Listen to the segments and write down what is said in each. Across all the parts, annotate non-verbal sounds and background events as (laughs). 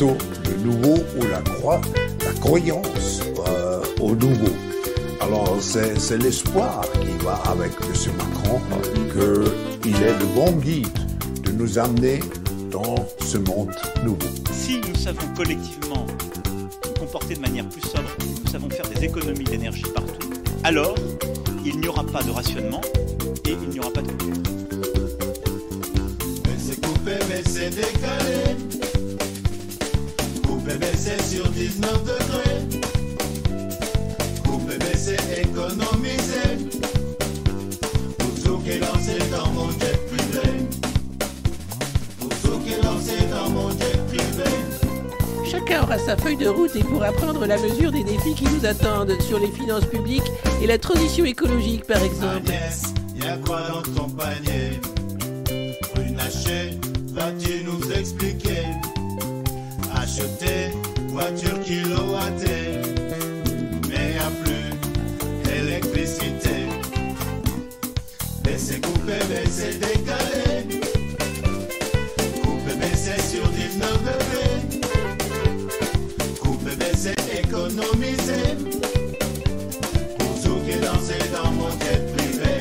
plutôt le nouveau ou la croix, la croyance euh, au nouveau. Alors c'est l'espoir qui va avec M. Macron qu'il est le bon guide de nous amener dans ce monde nouveau. Si nous savons collectivement nous comporter de manière plus sobre, nous savons faire des économies d'énergie partout, alors il n'y aura pas de rationnement et il n'y aura pas de coupure. Mais c'est coupé, mais c'est décalé. Mais c'est sur 19 degrés. Coupé, mais c'est économisé. Pour qui est lancé dans mon jet privé. Pour qui est lancé dans mon jet privé. Chacun aura sa feuille de route et pourra prendre la mesure des défis qui nous attendent sur les finances publiques et la transition écologique par exemple. Agnès, y'a quoi dans ton panier? Runacher, vas-tu nous expliquer? Acheter voiture kilowattée, mais y'a plus d'électricité. Baisser, couper, baisser, décaler. Couper, baisser sur 19 degrés. Couper, baisser, économiser. Pour est lancé dans mon jet privé.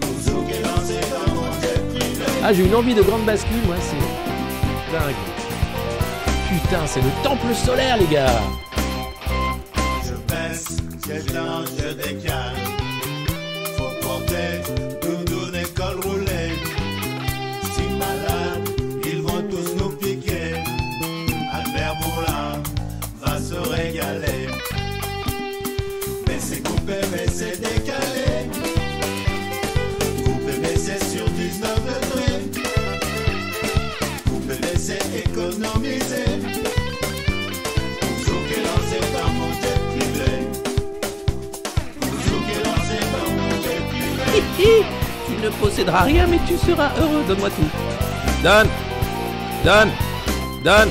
Pour est lancé dans mon jet privé. Ah, j'ai une envie de grande bascule, moi, c'est. Putain, c'est le temple solaire, les gars. Je baisse, je décale. Posséderas rien, mais tu seras heureux. Donne-moi tout. Donne Donne Donne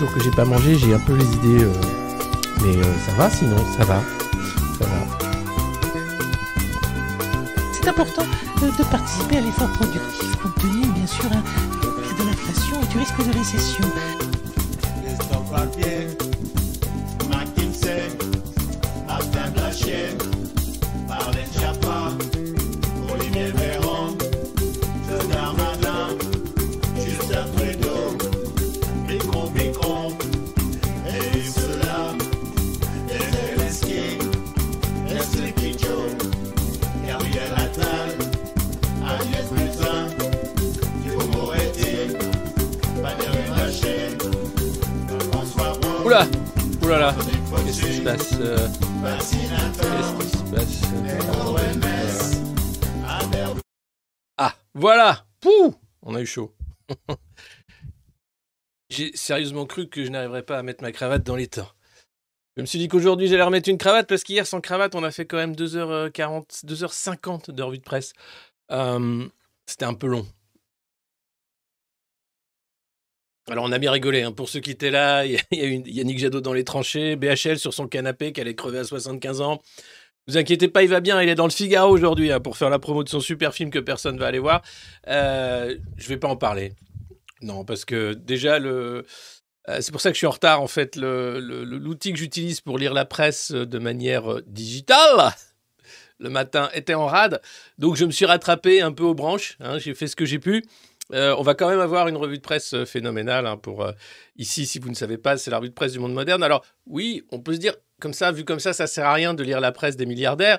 Écoute, ça fait 15 jours que j'ai pas mangé, j'ai un peu les idées. euh, Mais euh, ça va sinon, ça va. Ça va. C'est important euh, de participer à l'effort productif compte tenu, bien sûr, hein, de l'inflation et du risque de récession. Sérieusement cru que je n'arriverais pas à mettre ma cravate dans les temps. Je me suis dit qu'aujourd'hui j'allais remettre une cravate parce qu'hier sans cravate on a fait quand même 2h40, 2h50 de revue de presse. Euh, C'était un peu long. Alors on a bien rigolé, hein. pour ceux qui étaient là, (laughs) il y a, il y a eu Yannick Jadot dans les tranchées, BHL sur son canapé qui allait crever à 75 ans. Vous inquiétez pas, il va bien, il est dans le Figaro aujourd'hui hein, pour faire la promo de son super film que personne va aller voir. Euh, je vais pas en parler. Non, parce que déjà, le... euh, c'est pour ça que je suis en retard en fait. Le- le- L'outil que j'utilise pour lire la presse euh, de manière euh, digitale (laughs) le matin était en rade. Donc je me suis rattrapé un peu aux branches. hein, j'ai fait ce que j'ai pu. On va quand même avoir une revue de presse phénoménale hein, pour ici, si vous ne savez pas, c'est la revue de presse du monde moderne. Alors oui, on peut se dire comme ça, vu comme ça, ça sert à rien de lire la presse des milliardaires.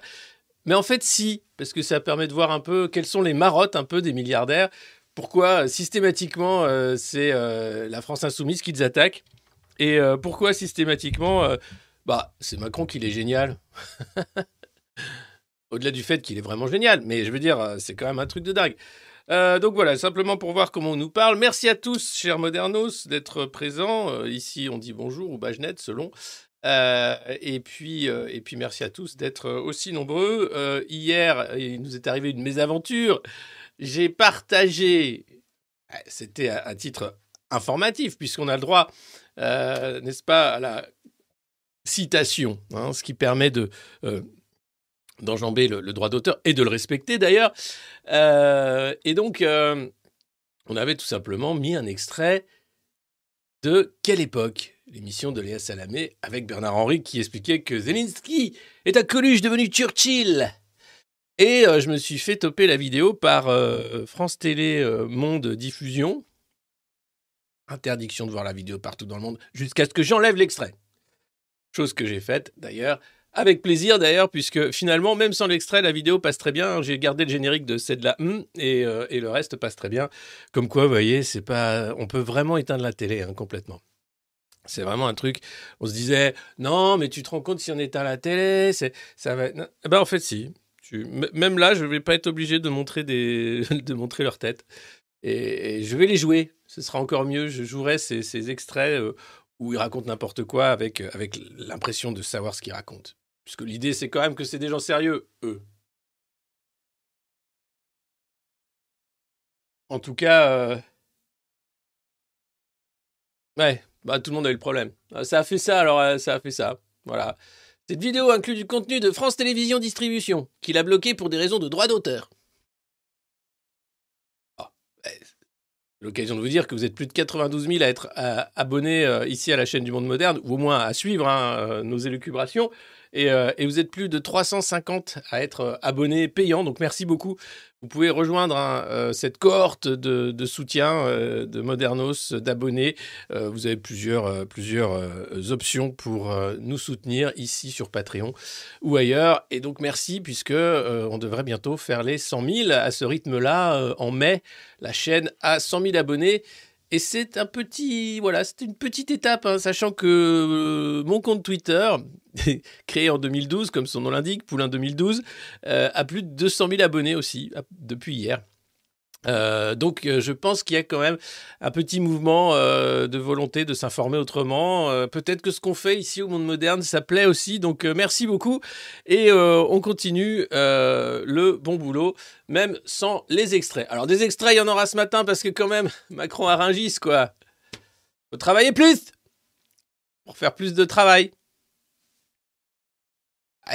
Mais en fait, si, parce que ça permet de voir un peu quelles sont les marottes un peu des milliardaires. Pourquoi euh, systématiquement euh, c'est euh, la France insoumise qu'ils attaquent et pourquoi systématiquement bah c'est Macron qui est génial? (laughs) Au-delà du fait qu'il est vraiment génial, mais je veux dire, c'est quand même un truc de dingue. Donc voilà, simplement pour voir comment on nous parle. Merci à tous, chers modernos, d'être présents. Ici, on dit bonjour ou Bajnet, selon. Et, puis, et puis, merci à tous d'être aussi nombreux. Hier, il nous est arrivé une mésaventure. J'ai partagé, euh, c'était à, titre informatif, puisqu'on a le droit, euh, n'est-ce pas, à la citation, hein, ce qui permet de euh, d'enjamber le, le droit d'auteur et de le respecter d'ailleurs. Euh, et donc, euh, on avait tout simplement mis un extrait de Quelle époque? L'émission de Léa Salamé avec Bernard Henry qui expliquait que Zelensky est un Coluche devenu Churchill. Et euh, je me suis fait toper la vidéo par euh, France Télé euh, Monde Diffusion. Interdiction de voir la vidéo partout dans le monde jusqu'à ce que j'enlève l'extrait. Chose que j'ai faite d'ailleurs avec plaisir d'ailleurs, puisque finalement, même sans l'extrait, la vidéo passe très bien. J'ai gardé le générique de C'est de la hum et, et le reste passe très bien. Comme quoi, vous voyez, c'est pas, on peut vraiment éteindre la télé hein, complètement. C'est vraiment un truc. On se disait, non, mais tu te rends compte si on éteint la télé, ça va. Eh ben en fait, si. Même là, je vais pas être obligé de montrer (laughs) leur tête. Et, je vais les jouer. Ce sera encore mieux. Je jouerai ces, extraits euh, où ils racontent n'importe quoi avec, euh, avec l'impression de savoir ce qu'ils racontent. Puisque l'idée, c'est quand même que c'est des gens sérieux, eux. En tout cas, euh, ouais, bah, tout le monde a eu le problème. Ah, Ça a fait ça, alors ça a fait ça. Voilà. Cette vidéo inclut du contenu de France Télévisions Distribution, qu'il a bloqué pour des raisons de droit d'auteur. Ah, L'occasion de vous dire que vous êtes plus de 92 000 à être abonnés euh, ici à la chaîne du Monde Moderne, ou au moins à suivre hein, euh, nos élucubrations. Et, euh, et vous êtes plus de 350 à être euh, abonnés payants. Donc merci beaucoup. Vous pouvez rejoindre euh, cette cohorte de, soutien de Modernos, d'abonnés. Vous avez plusieurs, plusieurs options pour nous soutenir ici sur Patreon ou ailleurs. Et donc merci puisque on devrait bientôt faire les 100 000 à ce rythme-là en mai. La chaîne a 100 000 abonnés. Et c'est un petit, voilà, c'est une petite étape, hein, sachant que euh, mon compte Twitter, (laughs) créé en 2012, comme son nom l'indique, Poulain 2012, euh, a plus de 200 000 abonnés aussi depuis hier. Euh, donc euh, je pense qu'il y a quand même un petit mouvement euh, de volonté de s'informer autrement. Peut-être que ce qu'on fait ici au monde moderne, ça plaît aussi. Donc merci beaucoup et on continue le bon boulot, même sans les extraits. Alors des extraits, il y en aura ce matin parce que quand même (laughs) Macron a Rungis quoi. Faut travailler plus pour faire plus de travail.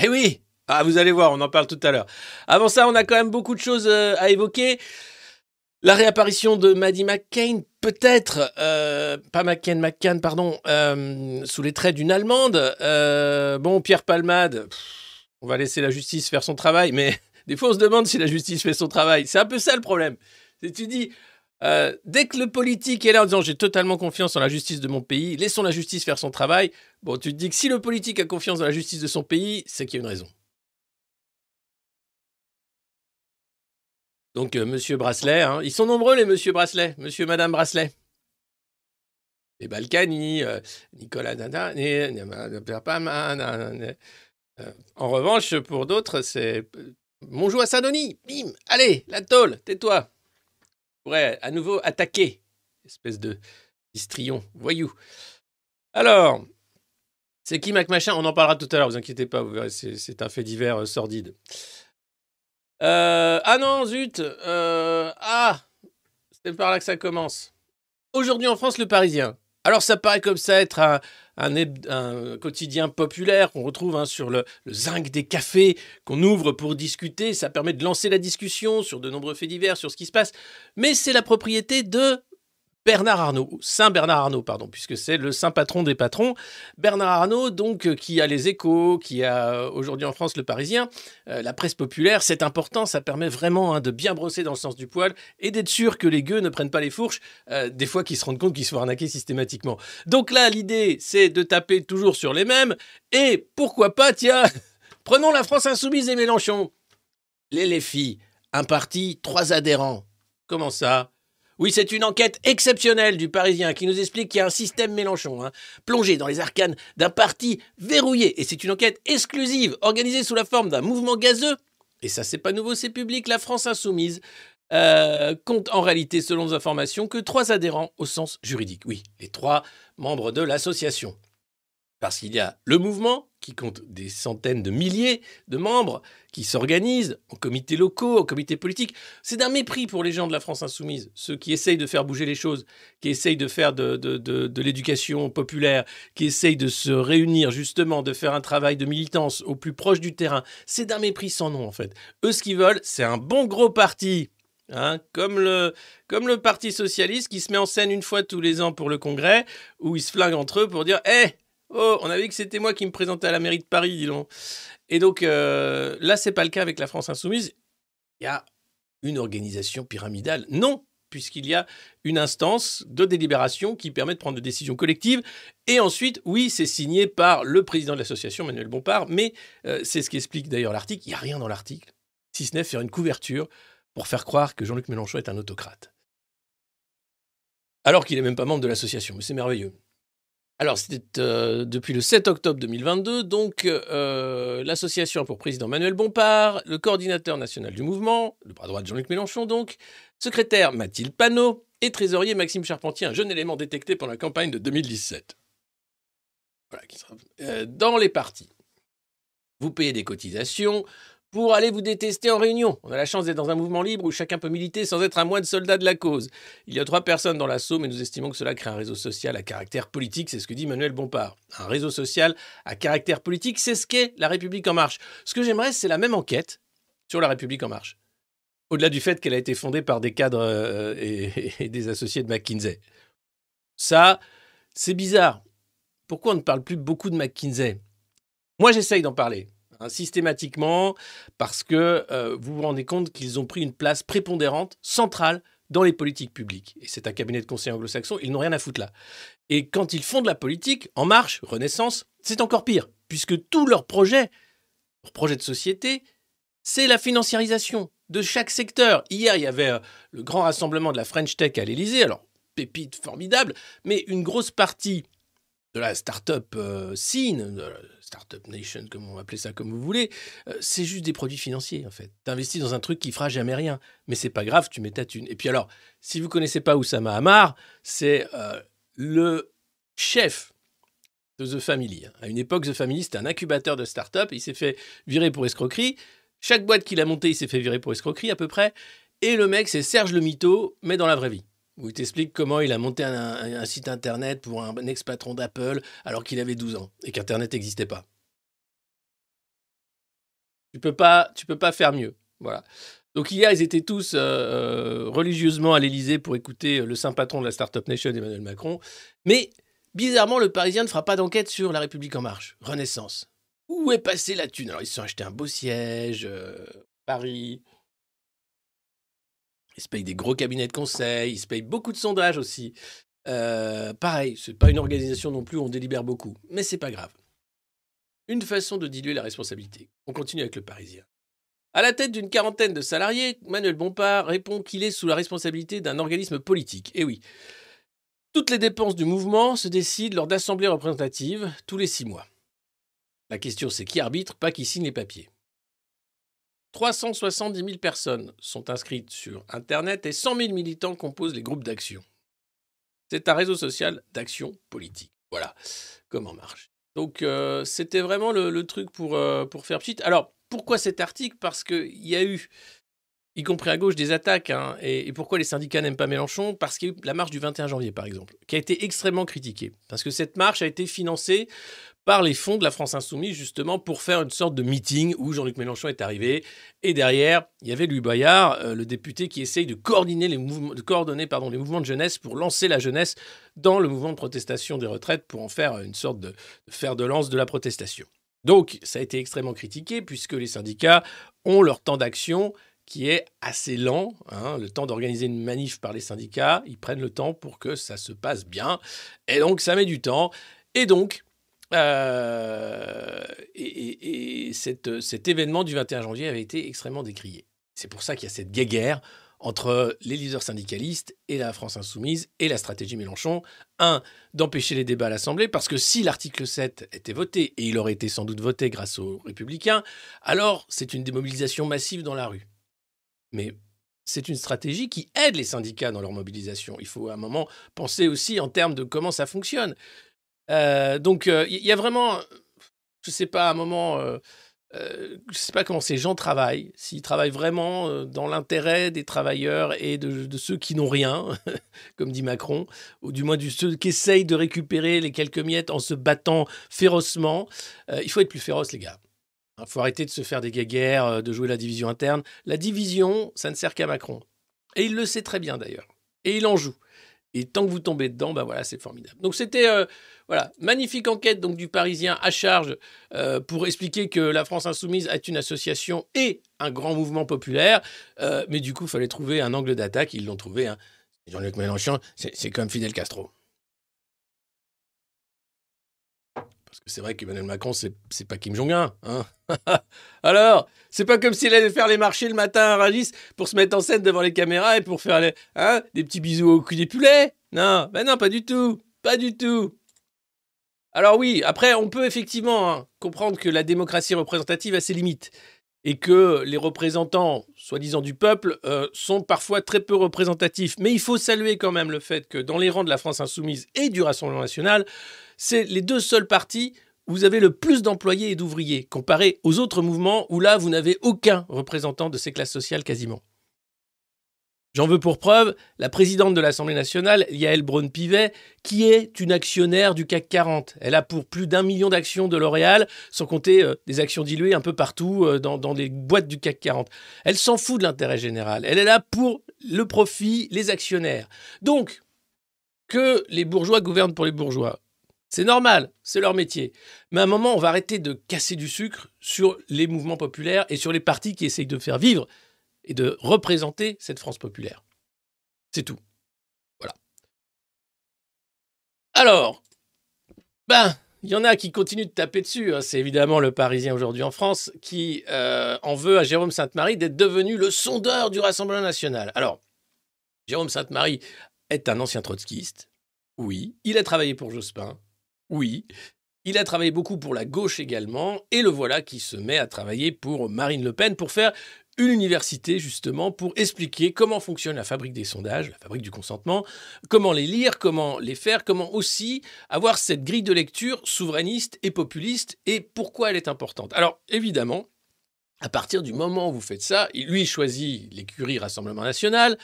Eh oui Ah, vous allez voir, on en parle tout à l'heure. Avant ça, on a quand même beaucoup de choses à évoquer. La réapparition de Maddie McCain, peut-être, euh, pas McCain, McCann, pardon, euh, sous les traits d'une Allemande. Euh, bon, Pierre Palmade, on va laisser la justice faire son travail, mais (laughs) des fois on se demande si la justice fait son travail. C'est un peu ça le problème. Tu dis, dès que le politique est là en disant j'ai totalement confiance en la justice de mon pays, laissons la justice faire son travail, bon, tu te dis que si le politique a confiance dans la justice de son pays, c'est qu'il y a une raison. Donc, euh, Monsieur Bracelet, hein, ils sont nombreux les Monsieur Bracelet, Monsieur, Madame Bracelet. Les Balkany, euh, Nicolas Dada, euh, En revanche, pour d'autres, c'est euh, Monjou à Saint-Denis, bim, allez, la tôle, tais-toi. pourrait à nouveau attaquer, espèce de histrion, voyou. Alors, c'est qui Mac Machin On en parlera tout à l'heure, vous inquiétez pas, vous verrez, c'est un fait divers euh, sordide. Euh, ah non, zut euh, Ah C'est par là que ça commence. Aujourd'hui en France, le Parisien. Alors ça paraît comme ça être un, un, quotidien populaire qu'on retrouve hein, sur le zinc des cafés, qu'on ouvre pour discuter. Ça permet de lancer la discussion sur de nombreux faits divers, sur ce qui se passe. Mais c'est la propriété de Bernard Arnault, Saint Bernard Arnault, pardon, puisque c'est le saint patron des patrons. Bernard Arnault, donc, euh, qui a les échos, qui a euh, aujourd'hui en France le Parisien, euh, la presse populaire, c'est important, ça permet vraiment hein, de bien brosser dans le sens du poil et d'être sûr que les gueux ne prennent pas les fourches, des fois qu'ils se rendent compte qu'ils sont arnaqués systématiquement. Donc là, l'idée, c'est de taper toujours sur les mêmes, et pourquoi pas, tiens, (laughs) prenons la France insoumise et Mélenchon. Les les filles, un parti, trois adhérents. Comment ça? Oui, c'est une enquête exceptionnelle du Parisien qui nous explique qu'il y a un système Mélenchon, hein, plongé dans les arcanes d'un parti verrouillé. Et c'est une enquête exclusive, organisée sous la forme d'un mouvement gazeux. Et ça, c'est pas nouveau, c'est public. La France Insoumise euh, compte en réalité, selon nos informations, que trois adhérents au sens juridique. Oui, les trois membres de l'association. Parce qu'il y a le mouvement, qui compte des centaines de milliers de membres, qui s'organisent en comités locaux, en comités politiques. C'est d'un mépris pour les gens de la France insoumise, ceux qui essayent de faire bouger les choses, qui essayent de faire de, l'éducation populaire, qui essayent de se réunir justement, de faire un travail de militance au plus proche du terrain. C'est d'un mépris sans nom en fait. Eux, ce qu'ils veulent, c'est un bon gros parti. Hein, comme, le, comme le Parti Socialiste qui se met en scène une fois tous les ans pour le Congrès, où ils se flinguent entre eux pour dire Eh, oh, on a vu que c'était moi qui me présentais à la mairie de Paris, dis donc. Et donc euh, là, c'est pas le cas avec la France Insoumise. Il y a une organisation pyramidale. Non, puisqu'il y a une instance de délibération qui permet de prendre des décisions collectives. Et ensuite, oui, c'est signé par le président de l'association, Manuel Bompard, mais euh, c'est ce qu'explique d'ailleurs l'article. Il n'y a rien dans l'article, si ce n'est faire une couverture pour faire croire que Jean-Luc Mélenchon est un autocrate. Alors qu'il n'est même pas membre de l'association, mais c'est merveilleux. Alors, c'était euh, depuis le 7 octobre 2022, donc euh, l'association pour président Manuel Bompard, le coordinateur national du mouvement, le bras droit de Jean-Luc Mélenchon donc, secrétaire Mathilde Panot et trésorier Maxime Charpentier, un jeune élément détecté pendant la campagne de 2017. Voilà, qui sera... Euh, dans les partis, vous payez des cotisations pour aller vous détester en réunion. On a la chance d'être dans un mouvement libre où chacun peut militer sans être un moine soldat de la cause. Il y a trois personnes dans l'assaut, mais nous estimons que cela crée un réseau social à caractère politique. C'est ce que dit Manuel Bompard. Un réseau social à caractère politique, c'est ce qu'est la République en marche. Ce que j'aimerais, c'est la même enquête sur la République en marche. Au-delà du fait qu'elle a été fondée par des cadres euh, et, (laughs) et des associés de McKinsey. Ça, c'est bizarre. Pourquoi on ne parle plus beaucoup de McKinsey? Moi, j'essaye d'en parler hein, systématiquement parce que euh, vous vous rendez compte qu'ils ont pris une place prépondérante, centrale dans les politiques publiques. Et c'est un cabinet de conseil anglo-saxon, ils n'ont rien à foutre là. Et quand ils font de la politique, En Marche, Renaissance, c'est encore pire, puisque tous leurs projets, leurs projets de société, c'est la financiarisation de chaque secteur. Hier, il y avait euh, le grand rassemblement de la French Tech à l'Élysée, alors pépite formidable, mais une grosse partie de la start-up euh, scene, de la start-up nation, comme on va appeler ça comme vous voulez, euh, c'est juste des produits financiers en fait. T'investis dans un truc qui fera jamais rien, mais c'est pas grave, tu mets ta thune. Et puis alors, si vous connaissez pas Oussama Hamar, c'est euh, le chef de The Family. À une époque, The Family, c'était un incubateur de start-up, il s'est fait virer pour escroquerie. Chaque boîte qu'il a montée, il s'est fait virer pour escroquerie à peu près. Et le mec, c'est Serge le Mito, mais dans la vraie vie où il t'explique comment il a monté un, site internet pour un ex-patron d'Apple alors qu'il avait 12 ans et qu'Internet n'existait pas. Tu peux pas, tu peux pas faire mieux. Voilà. Donc hier, ils étaient tous euh, euh, religieusement à l'Élysée pour écouter le saint patron de la Startup Nation, Emmanuel Macron. Mais bizarrement, le Parisien ne fera pas d'enquête sur La République en marche, Renaissance. Où est passée la thune? Alors ils se sont achetés un beau siège, euh, Paris. Ils se payent des gros cabinets de conseil, ils se payent beaucoup de sondages aussi. Euh, pareil, c'est pas une organisation non plus où on délibère beaucoup, mais c'est pas grave. Une façon de diluer la responsabilité. On continue avec le Parisien. À la tête d'une quarantaine de salariés, Manuel Bompard répond qu'il est sous la responsabilité d'un organisme politique. Et oui, toutes les dépenses du mouvement se décident lors d'assemblées représentatives tous les six mois. La question c'est qui arbitre, pas qui signe les papiers. 370 000 personnes sont inscrites sur Internet et 100 000 militants composent les groupes d'action. C'est un réseau social d'action politique. Voilà comment marche. Donc euh, c'était vraiment le, truc pour, euh, pour faire petite. Alors pourquoi cet article? Parce qu'il y a eu y compris à gauche, des attaques. hein. Et, pourquoi les syndicats n'aiment pas Mélenchon? Parce qu'il y a eu la marche du 21 janvier, par exemple, qui a été extrêmement critiquée. Parce que cette marche a été financée par les fonds de la France Insoumise, justement, pour faire une sorte de meeting où Jean-Luc Mélenchon est arrivé. Et derrière, il y avait Louis Boyard, euh, le député qui essaye de coordonner, les mouvements, de coordonner pardon, les mouvements de jeunesse pour lancer la jeunesse dans le mouvement de protestation des retraites pour en faire une sorte de, de fer de lance de la protestation. Donc, ça a été extrêmement critiqué puisque les syndicats ont leur temps d'action qui est assez lent. hein, le temps d'organiser une manif par les syndicats, ils prennent le temps pour que ça se passe bien. Et donc, ça met du temps. Et donc, euh, et, cet événement du 21 janvier avait été extrêmement décrié. C'est pour ça qu'il y a cette guéguerre entre les leaders syndicalistes et la France insoumise et la stratégie Mélenchon. Un, d'empêcher les débats à l'Assemblée, parce que si l'article 7 était voté, et il aurait été sans doute voté grâce aux républicains, alors c'est une démobilisation massive dans la rue. Mais c'est une stratégie qui aide les syndicats dans leur mobilisation. Il faut à un moment penser aussi en termes de comment ça fonctionne. Euh, donc euh, il y a vraiment, je sais pas, à un moment, euh, je sais pas comment ces gens travaillent, s'ils travaillent vraiment dans l'intérêt des travailleurs et de, de ceux qui n'ont rien, (laughs) comme dit Macron, ou du moins de ceux qui essayent de récupérer les quelques miettes en se battant férocement. Il faut être plus féroce, les gars. Il faut arrêter de se faire des guéguerres, euh, de jouer la division interne. La division, ça ne sert qu'à Macron. Et il le sait très bien d'ailleurs. Et il en joue. Et tant que vous tombez dedans, ben voilà, c'est formidable. Donc c'était euh, voilà, magnifique enquête donc du Parisien à charge euh, pour expliquer que la France insoumise est une association et un grand mouvement populaire. Mais du coup, il fallait trouver un angle d'attaque. Ils l'ont trouvé. Hein. Jean-Luc Mélenchon, c'est comme Fidel Castro. Parce que c'est vrai qu'Emmanuel Macron, c'est pas Kim Jong-un. Hein (laughs) Alors, c'est pas comme s'il allait faire les marchés le matin à Ragis pour se mettre en scène devant les caméras et pour faire hein, des petits bisous au cul des poulets. Non, ben non, pas du tout. Pas du tout. Alors oui, après, on peut effectivement hein, comprendre que la démocratie représentative a ses limites et que les représentants, soi-disant du peuple, euh, sont parfois très peu représentatifs. Mais il faut saluer quand même le fait que dans les rangs de la France insoumise et du Rassemblement national, c'est les deux seuls partis où vous avez le plus d'employés et d'ouvriers, comparé aux autres mouvements où là, vous n'avez aucun représentant de ces classes sociales quasiment. J'en veux pour preuve la présidente de l'Assemblée nationale, Yael Braun-Pivet, qui est une actionnaire du CAC 40. Elle a pour plus d'un million d'actions de L'Oréal, sans compter euh, des actions diluées un peu partout euh, dans, dans les boîtes du CAC 40. Elle s'en fout de l'intérêt général. Elle est là pour le profit, les actionnaires. Donc, que les bourgeois gouvernent pour les bourgeois, c'est normal, c'est leur métier. Mais à un moment, on va arrêter de casser du sucre sur les mouvements populaires et sur les partis qui essayent de faire vivre et de représenter cette France populaire. C'est tout. Voilà. Alors, ben, il y en a qui continuent de taper dessus. hein. C'est évidemment le Parisien aujourd'hui en France qui euh, en veut à Jérôme Sainte-Marie d'être devenu le sondeur du Rassemblement national. Alors, Jérôme Sainte-Marie est un ancien trotskiste. Oui. Il a travaillé pour Jospin. Oui. Il a travaillé beaucoup pour la gauche également. Et le voilà qui se met à travailler pour Marine Le Pen pour faire une université justement pour expliquer comment fonctionne la fabrique des sondages, la fabrique du consentement, comment les lire, comment les faire, comment aussi avoir cette grille de lecture souverainiste et populiste et pourquoi elle est importante. Alors évidemment, à partir du moment où vous faites ça, lui choisit l'écurie Rassemblement National,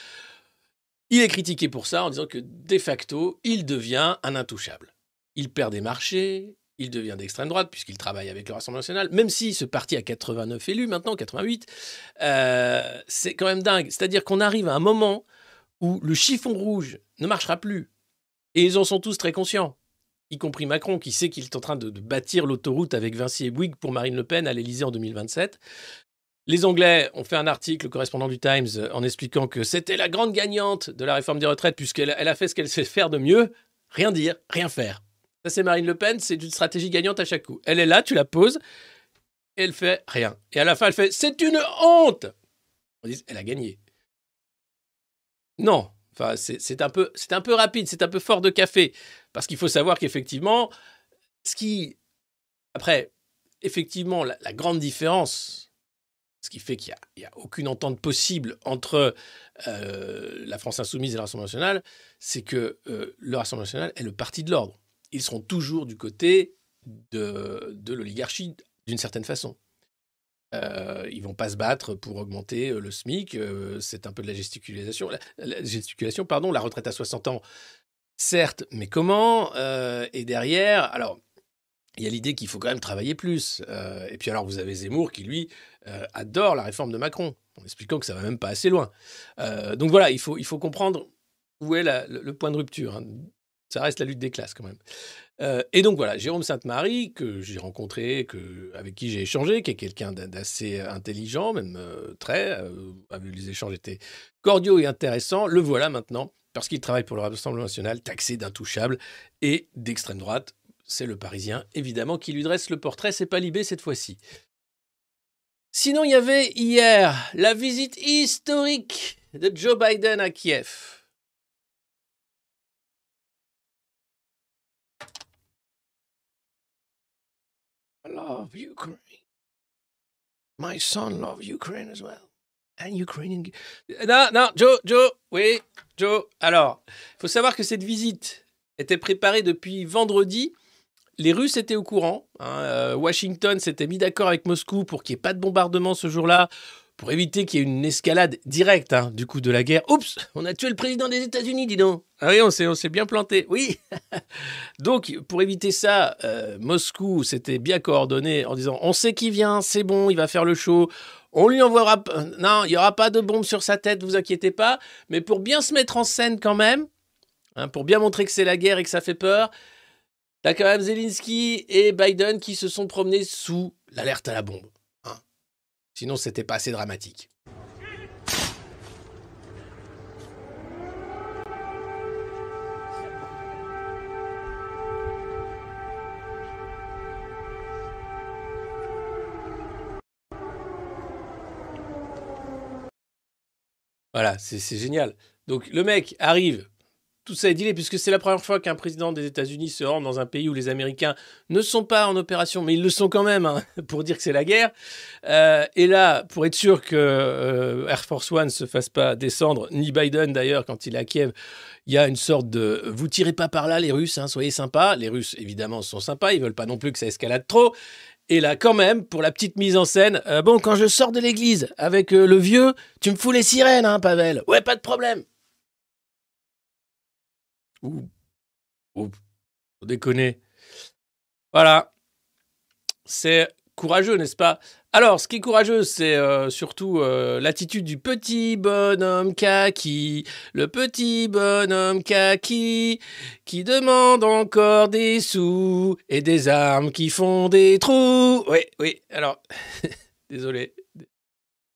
il est critiqué pour ça en disant que de facto, il devient un intouchable. Il perd des marchés, il devient d'extrême droite puisqu'il travaille avec le Rassemblement national, même si ce parti a 89 élus maintenant, 88, euh, c'est quand même dingue. C'est-à-dire qu'on arrive à un moment où le chiffon rouge ne marchera plus. Et ils en sont tous très conscients, y compris Macron qui sait qu'il est en train de, bâtir l'autoroute avec Vinci et Bouygues pour Marine Le Pen à l'Élysée en 2027. Les Anglais ont fait un article, le correspondant du Times, en expliquant que c'était la grande gagnante de la réforme des retraites puisqu'elle elle a fait ce qu'elle sait faire de mieux, rien dire, rien faire. Ça, c'est Marine Le Pen, c'est une stratégie gagnante à chaque coup. Elle est là, tu la poses, et elle fait rien. Et à la fin, elle fait C'est une honte On dit Elle a gagné. Non, c'est un, peu- un peu rapide, c'est un peu fort de café. Parce qu'il faut savoir qu'effectivement, ce qui. Après, effectivement, la, grande différence, ce qui fait qu'il n'y a, a, aucune entente possible entre euh, la France Insoumise et le Rassemblement National, c'est que euh, le Rassemblement National est le parti de l'ordre ils seront toujours du côté de, l'oligarchie d'une certaine façon. Euh, ils vont pas se battre pour augmenter euh, le SMIC. euh, c'est un peu de la gesticulation. La, pardon, la retraite à 60 ans, certes, mais comment Euh, Et derrière, alors, il y a l'idée qu'il faut quand même travailler plus. Et puis alors, vous avez Zemmour qui, lui, adore la réforme de Macron, en expliquant que ça va même pas assez loin. Donc voilà, il faut, comprendre où est le point de rupture. hein. Ça reste la lutte des classes quand même. Euh, et donc voilà, Jérôme Sainte-Marie, que j'ai rencontré, avec qui j'ai échangé, qui est quelqu'un d'a- d'assez intelligent, même euh, très, euh, les échanges étaient cordiaux et intéressants, le voilà maintenant, parce qu'il travaille pour le Rassemblement national, taxé d'intouchable et d'extrême droite. C'est le Parisien, évidemment, qui lui dresse le portrait, c'est pas Libé cette fois-ci. Sinon, il y avait hier la visite historique de Joe Biden à Kiev. Love Ukraine. My son loves Ukraine as well. And Ukrainian. Non, non, Joe, Joe, oui, Joe. Alors, il faut savoir que cette visite était préparée depuis vendredi. Les Russes étaient au courant. hein, euh, Washington s'était mis d'accord avec Moscou pour qu'il n'y ait pas de bombardement ce jour-là, pour éviter qu'il y ait une escalade directe hein, du coup de la guerre. Oups, on a tué le président des États-Unis, dis donc. Ah oui, on s'est, on s'est bien planté. Oui. (laughs) Donc, pour éviter ça, euh, Moscou s'était bien coordonné en disant on sait qui vient, c'est bon, il va faire le show. On lui envoiera. Non, il n'y aura pas de bombe sur sa tête, vous inquiétez pas. Mais pour bien se mettre en scène quand même, hein, pour bien montrer que c'est la guerre et que ça fait peur, t'as quand même Zelensky et Biden qui se sont promenés sous l'alerte à la bombe. Sinon, c'était pas assez dramatique. Voilà, c'est génial. Donc le mec arrive, tout ça est dealé, puisque c'est la première fois qu'un président des États-Unis se rend dans un pays où les Américains ne sont pas en opération, mais ils le sont quand même, hein, (laughs) pour dire que c'est la guerre. Euh, et là, pour être sûr que euh, Air Force One se fasse pas descendre, ni Biden d'ailleurs, quand il est à Kiev, il y a une sorte de vous tirez pas par là, les Russes, hein, soyez sympas. Les Russes, évidemment, sont sympas, ils veulent pas non plus que ça escalade trop. Et là, quand même, pour la petite mise en scène, euh, bon, quand je sors de l'église avec le vieux, tu me fous les sirènes, hein, Pavel. Ouais, pas de problème. Ouh. Ouh. Faut déconner. Voilà. C'est courageux, n'est-ce pas? Alors, ce qui est courageux, c'est euh, surtout euh, l'attitude du petit bonhomme kaki. Le petit bonhomme kaki qui demande encore des sous et des armes qui font des trous. Oui, oui. Alors, (laughs) désolé.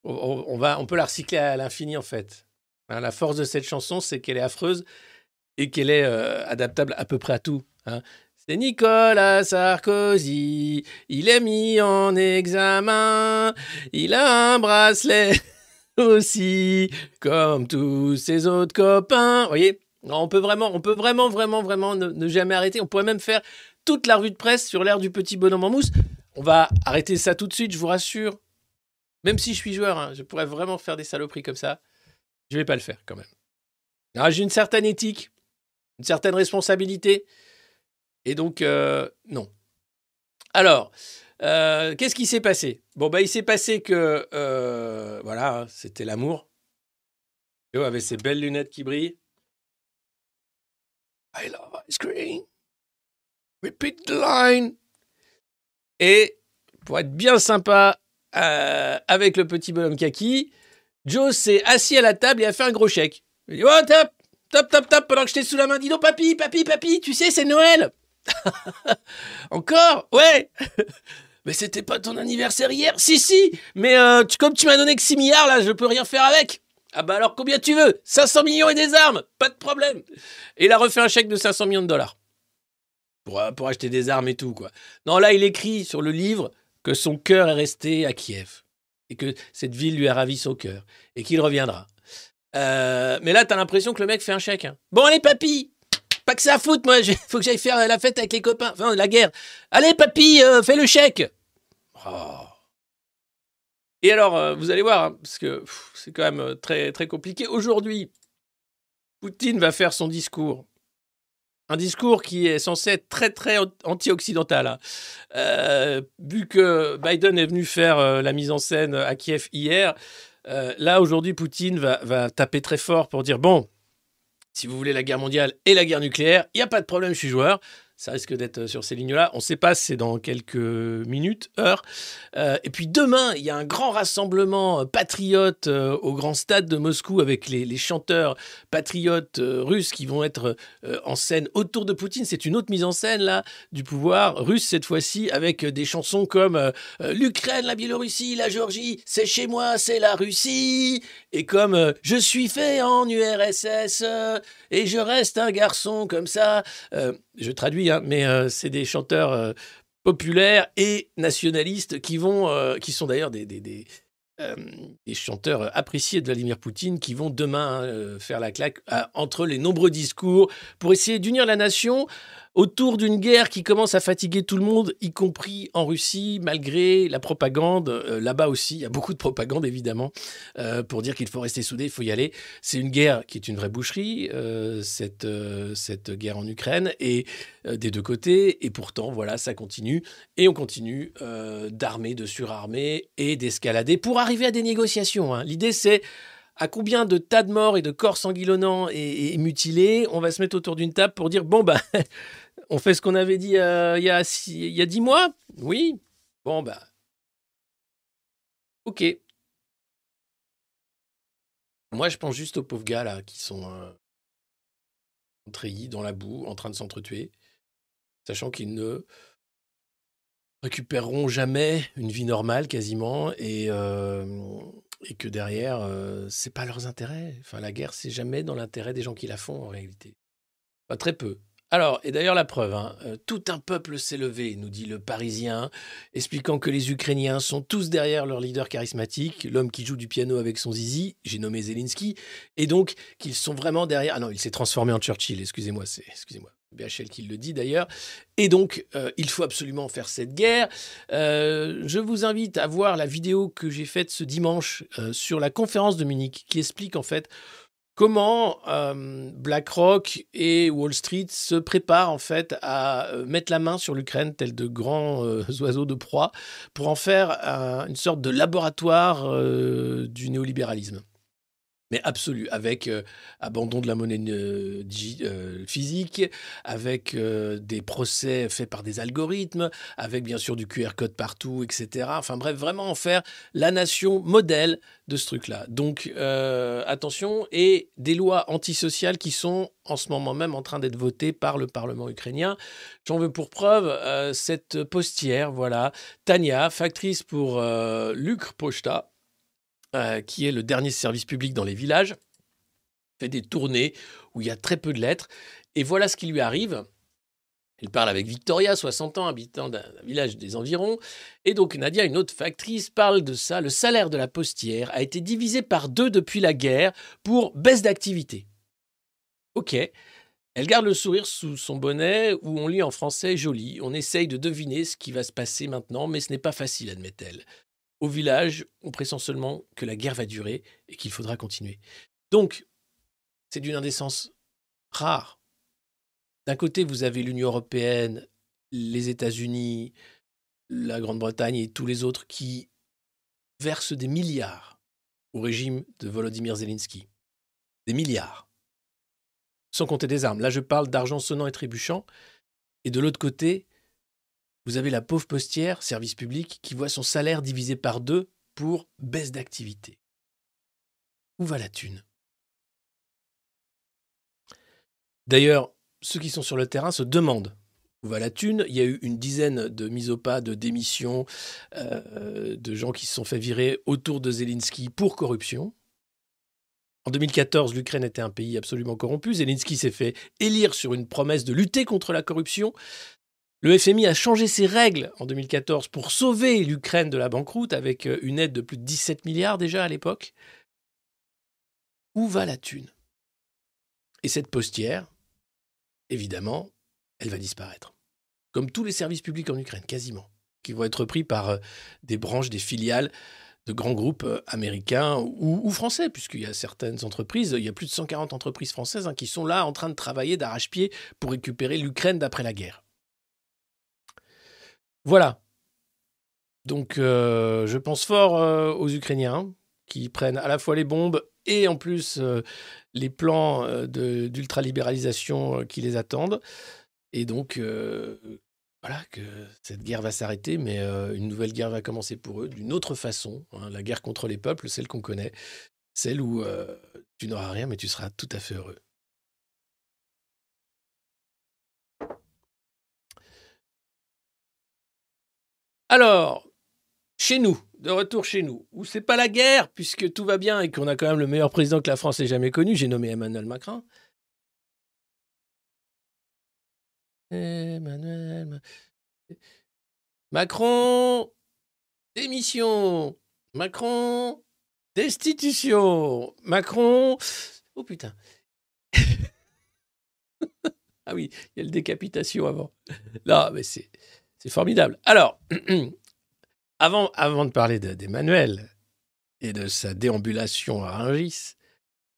On, on- on va, on peut la recycler à l'infini, en fait. Hein, la force de cette chanson, c'est qu'elle est affreuse et qu'elle est euh, adaptable à peu près à tout. hein. C'est Nicolas Sarkozy, il est mis en examen, il a un bracelet (laughs) aussi, comme tous ses autres copains. Vous voyez, on peut vraiment, on peut vraiment, vraiment, vraiment ne, ne jamais arrêter. On pourrait même faire toute la revue de presse sur l'air du petit bonhomme en mousse. On va arrêter ça tout de suite, je vous rassure. Même si je suis joueur, hein, je pourrais vraiment faire des saloperies comme ça. Je vais pas le faire quand même. Ah, J'ai une certaine éthique, une certaine responsabilité. Et donc, euh, non. Alors, euh, qu'est-ce qui s'est passé? Bon, bah, il s'est passé que, euh, voilà, c'était l'amour. Léo avait ses belles lunettes qui brillent. I love ice cream. Repeat the line. Et pour être bien sympa avec le petit bonhomme kaki, Joe s'est assis à la table et a fait un gros chèque. Il dit Oh, top, top, top, pendant que j'étais sous la main. Dis donc, papy, papy, papy, tu sais, c'est Noël. (laughs) Encore? Ouais (laughs) Mais c'était pas ton anniversaire hier? Si, si Mais euh, tu- comme tu m'as donné que 6 milliards, là, je peux rien faire avec Ah bah alors combien tu veux? 500 millions et des armes Pas de problème Et il a refait un chèque de 500 millions de dollars. Pour, euh, pour acheter des armes et tout, quoi. Non, là, il écrit sur le livre que son cœur est resté à Kiev. Et que cette ville lui a ravi son cœur. Et qu'il reviendra. Euh, mais là, t'as l'impression que le mec fait un chèque. hein. Bon, allez, papy Pas que ça à foutre, moi. (laughs) Faut que j'aille faire la fête avec les copains. Enfin, la guerre. Allez, papy, euh, fais le chèque Oh. Et alors, euh, vous allez voir, hein, parce que c'est quand même euh, très, très compliqué. Aujourd'hui, Poutine va faire son discours. Un discours qui est censé être très très anti-occidental. hein. Euh, vu que Biden est venu faire euh, la mise en scène à Kiev hier, euh, là aujourd'hui Poutine va, va taper très fort pour dire bon, si vous voulez la guerre mondiale et la guerre nucléaire, il n'y a pas de problème, je suis joueur. Ça risque d'être sur ces lignes-là. On ne sait pas, c'est dans quelques minutes, heures. Euh, et puis demain, il y a un grand rassemblement euh, patriote euh, au grand stade de Moscou avec les, chanteurs patriotes euh, russes qui vont être euh, en scène autour de Poutine. C'est une autre mise en scène là du pouvoir russe cette fois-ci avec euh, des chansons comme euh, euh, l'Ukraine, la Biélorussie, la Géorgie, c'est chez moi, c'est la Russie. Et comme euh, je suis fait en URSS euh, et je reste un garçon comme ça. Je traduis, hein, mais euh, c'est des chanteurs euh, populaires et nationalistes qui vont, euh, qui sont d'ailleurs des, chanteurs appréciés de Vladimir Poutine, qui vont demain hein, faire la claque entre les nombreux discours pour essayer d'unir la nation autour d'une guerre qui commence à fatiguer tout le monde, y compris en Russie, malgré la propagande. Euh, Là-bas aussi, il y a beaucoup de propagande, évidemment, euh, pour dire qu'il faut rester soudé, il faut y aller. C'est une guerre qui est une vraie boucherie, euh, cette, cette guerre en Ukraine, et des deux côtés. Et pourtant, voilà, ça continue. Et on continue d'armer, de surarmer et d'escalader pour arriver à des négociations. hein. L'idée, c'est à combien de tas de morts et de corps sanguillonnants et, et mutilés on va se mettre autour d'une table pour dire bon, bah, (laughs) on fait ce qu'on avait dit euh, il y, a six- dix mois? Oui. Bon, bah. Ok. Moi, je pense juste aux pauvres gars là qui sont euh, treillis dans la boue, en train de s'entretuer, sachant qu'ils ne récupéreront jamais une vie normale quasiment et, euh, que derrière, euh, c'est pas leurs intérêts. Enfin, la guerre, c'est jamais dans l'intérêt des gens qui la font en réalité. Enfin, très peu. Alors, et d'ailleurs la preuve, hein, euh, tout un peuple s'est levé, nous dit le Parisien, expliquant que les Ukrainiens sont tous derrière leur leader charismatique, l'homme qui joue du piano avec son zizi, j'ai nommé Zelensky, et donc qu'ils sont vraiment derrière. Ah non, il s'est transformé en Churchill, excusez-moi, c'est excusez-moi. BHL qui le dit d'ailleurs. Et donc, euh, il faut absolument faire cette guerre. Euh, je vous invite à voir la vidéo que j'ai faite ce dimanche sur la conférence de Munich, qui explique en fait comment euh, BlackRock et Wall Street se préparent en fait à euh, mettre la main sur l'Ukraine, tels de grands euh, (laughs) oiseaux de proie, pour en faire un- une sorte de laboratoire du néolibéralisme. Mais absolu, avec euh, abandon de la monnaie euh, euh, physique, avec des procès faits par des algorithmes, avec bien sûr du QR code partout, etc. Enfin bref, vraiment en faire la nation modèle de ce truc-là. Donc attention, et des lois antisociales qui sont en ce moment même en train d'être votées par le Parlement ukrainien. J'en veux pour preuve cette postière, voilà, Tania, factrice pour Lucre Pochta, euh, qui est le dernier service public dans les villages, fait des tournées où il y a très peu de lettres. Et voilà ce qui lui arrive. Elle parle avec Victoria, 60 ans, habitant d'un d'un village des environs. Et donc Nadia, une autre factrice, parle de ça. Le salaire de la postière a été divisé par deux depuis la guerre pour baisse d'activité. Ok. Elle garde le sourire sous son bonnet où on lit en français joli. On essaye de deviner ce qui va se passer maintenant, mais ce n'est pas facile, admet-elle. Au village, on pressent seulement que la guerre va durer et qu'il faudra continuer. Donc, c'est d'une indécence rare. D'un côté, vous avez l'Union européenne, les États-Unis, la Grande-Bretagne et tous les autres qui versent des milliards au régime de Volodymyr Zelensky. Des milliards. Sans compter des armes. Là, je parle d'argent sonnant et trébuchant. Et de l'autre côté, vous avez la pauvre postière, service public, qui voit son salaire divisé par deux pour baisse d'activité. Où va la thune? D'ailleurs, ceux qui sont sur le terrain se demandent où va la thune? Il y a eu une dizaine de mises au pas, de démissions, euh, de gens qui se sont fait virer autour de Zelensky pour corruption. En 2014, l'Ukraine était un pays absolument corrompu. Zelensky s'est fait élire sur une promesse de lutter contre la corruption. Le FMI a changé ses règles en 2014 pour sauver l'Ukraine de la banqueroute avec euh, une aide de plus de 17 milliards déjà à l'époque. Où va la thune? Et cette postière, évidemment, elle va disparaître. Comme tous les services publics en Ukraine, quasiment, qui vont être pris par euh, des branches, des filiales de grands groupes euh, américains ou, français, puisqu'il y a certaines entreprises, il y a plus de 140 entreprises françaises hein, qui sont là en train de travailler d'arrache-pied pour récupérer l'Ukraine d'après la guerre. Voilà. Donc, euh, je pense fort euh, aux Ukrainiens qui prennent à la fois les bombes et en plus euh, les plans d'ultralibéralisation qui les attendent. Et donc, voilà, que cette guerre va s'arrêter, mais une nouvelle guerre va commencer pour eux d'une autre façon. hein, la guerre contre les peuples, celle qu'on connaît, celle où tu n'auras rien, mais tu seras tout à fait heureux. Alors, chez nous, de retour chez nous, où c'est pas la guerre, puisque tout va bien et qu'on a quand même le meilleur président que la France ait jamais connu, j'ai nommé Emmanuel Macron. Emmanuel Ma- Macron, démission. Macron, destitution. Macron, oh putain. (laughs) ah oui, il y a le décapitation avant. Là, mais c'est c'est formidable. Alors, (clears throat) avant, avant de parler de- d'Emmanuel et de sa déambulation à Rungis,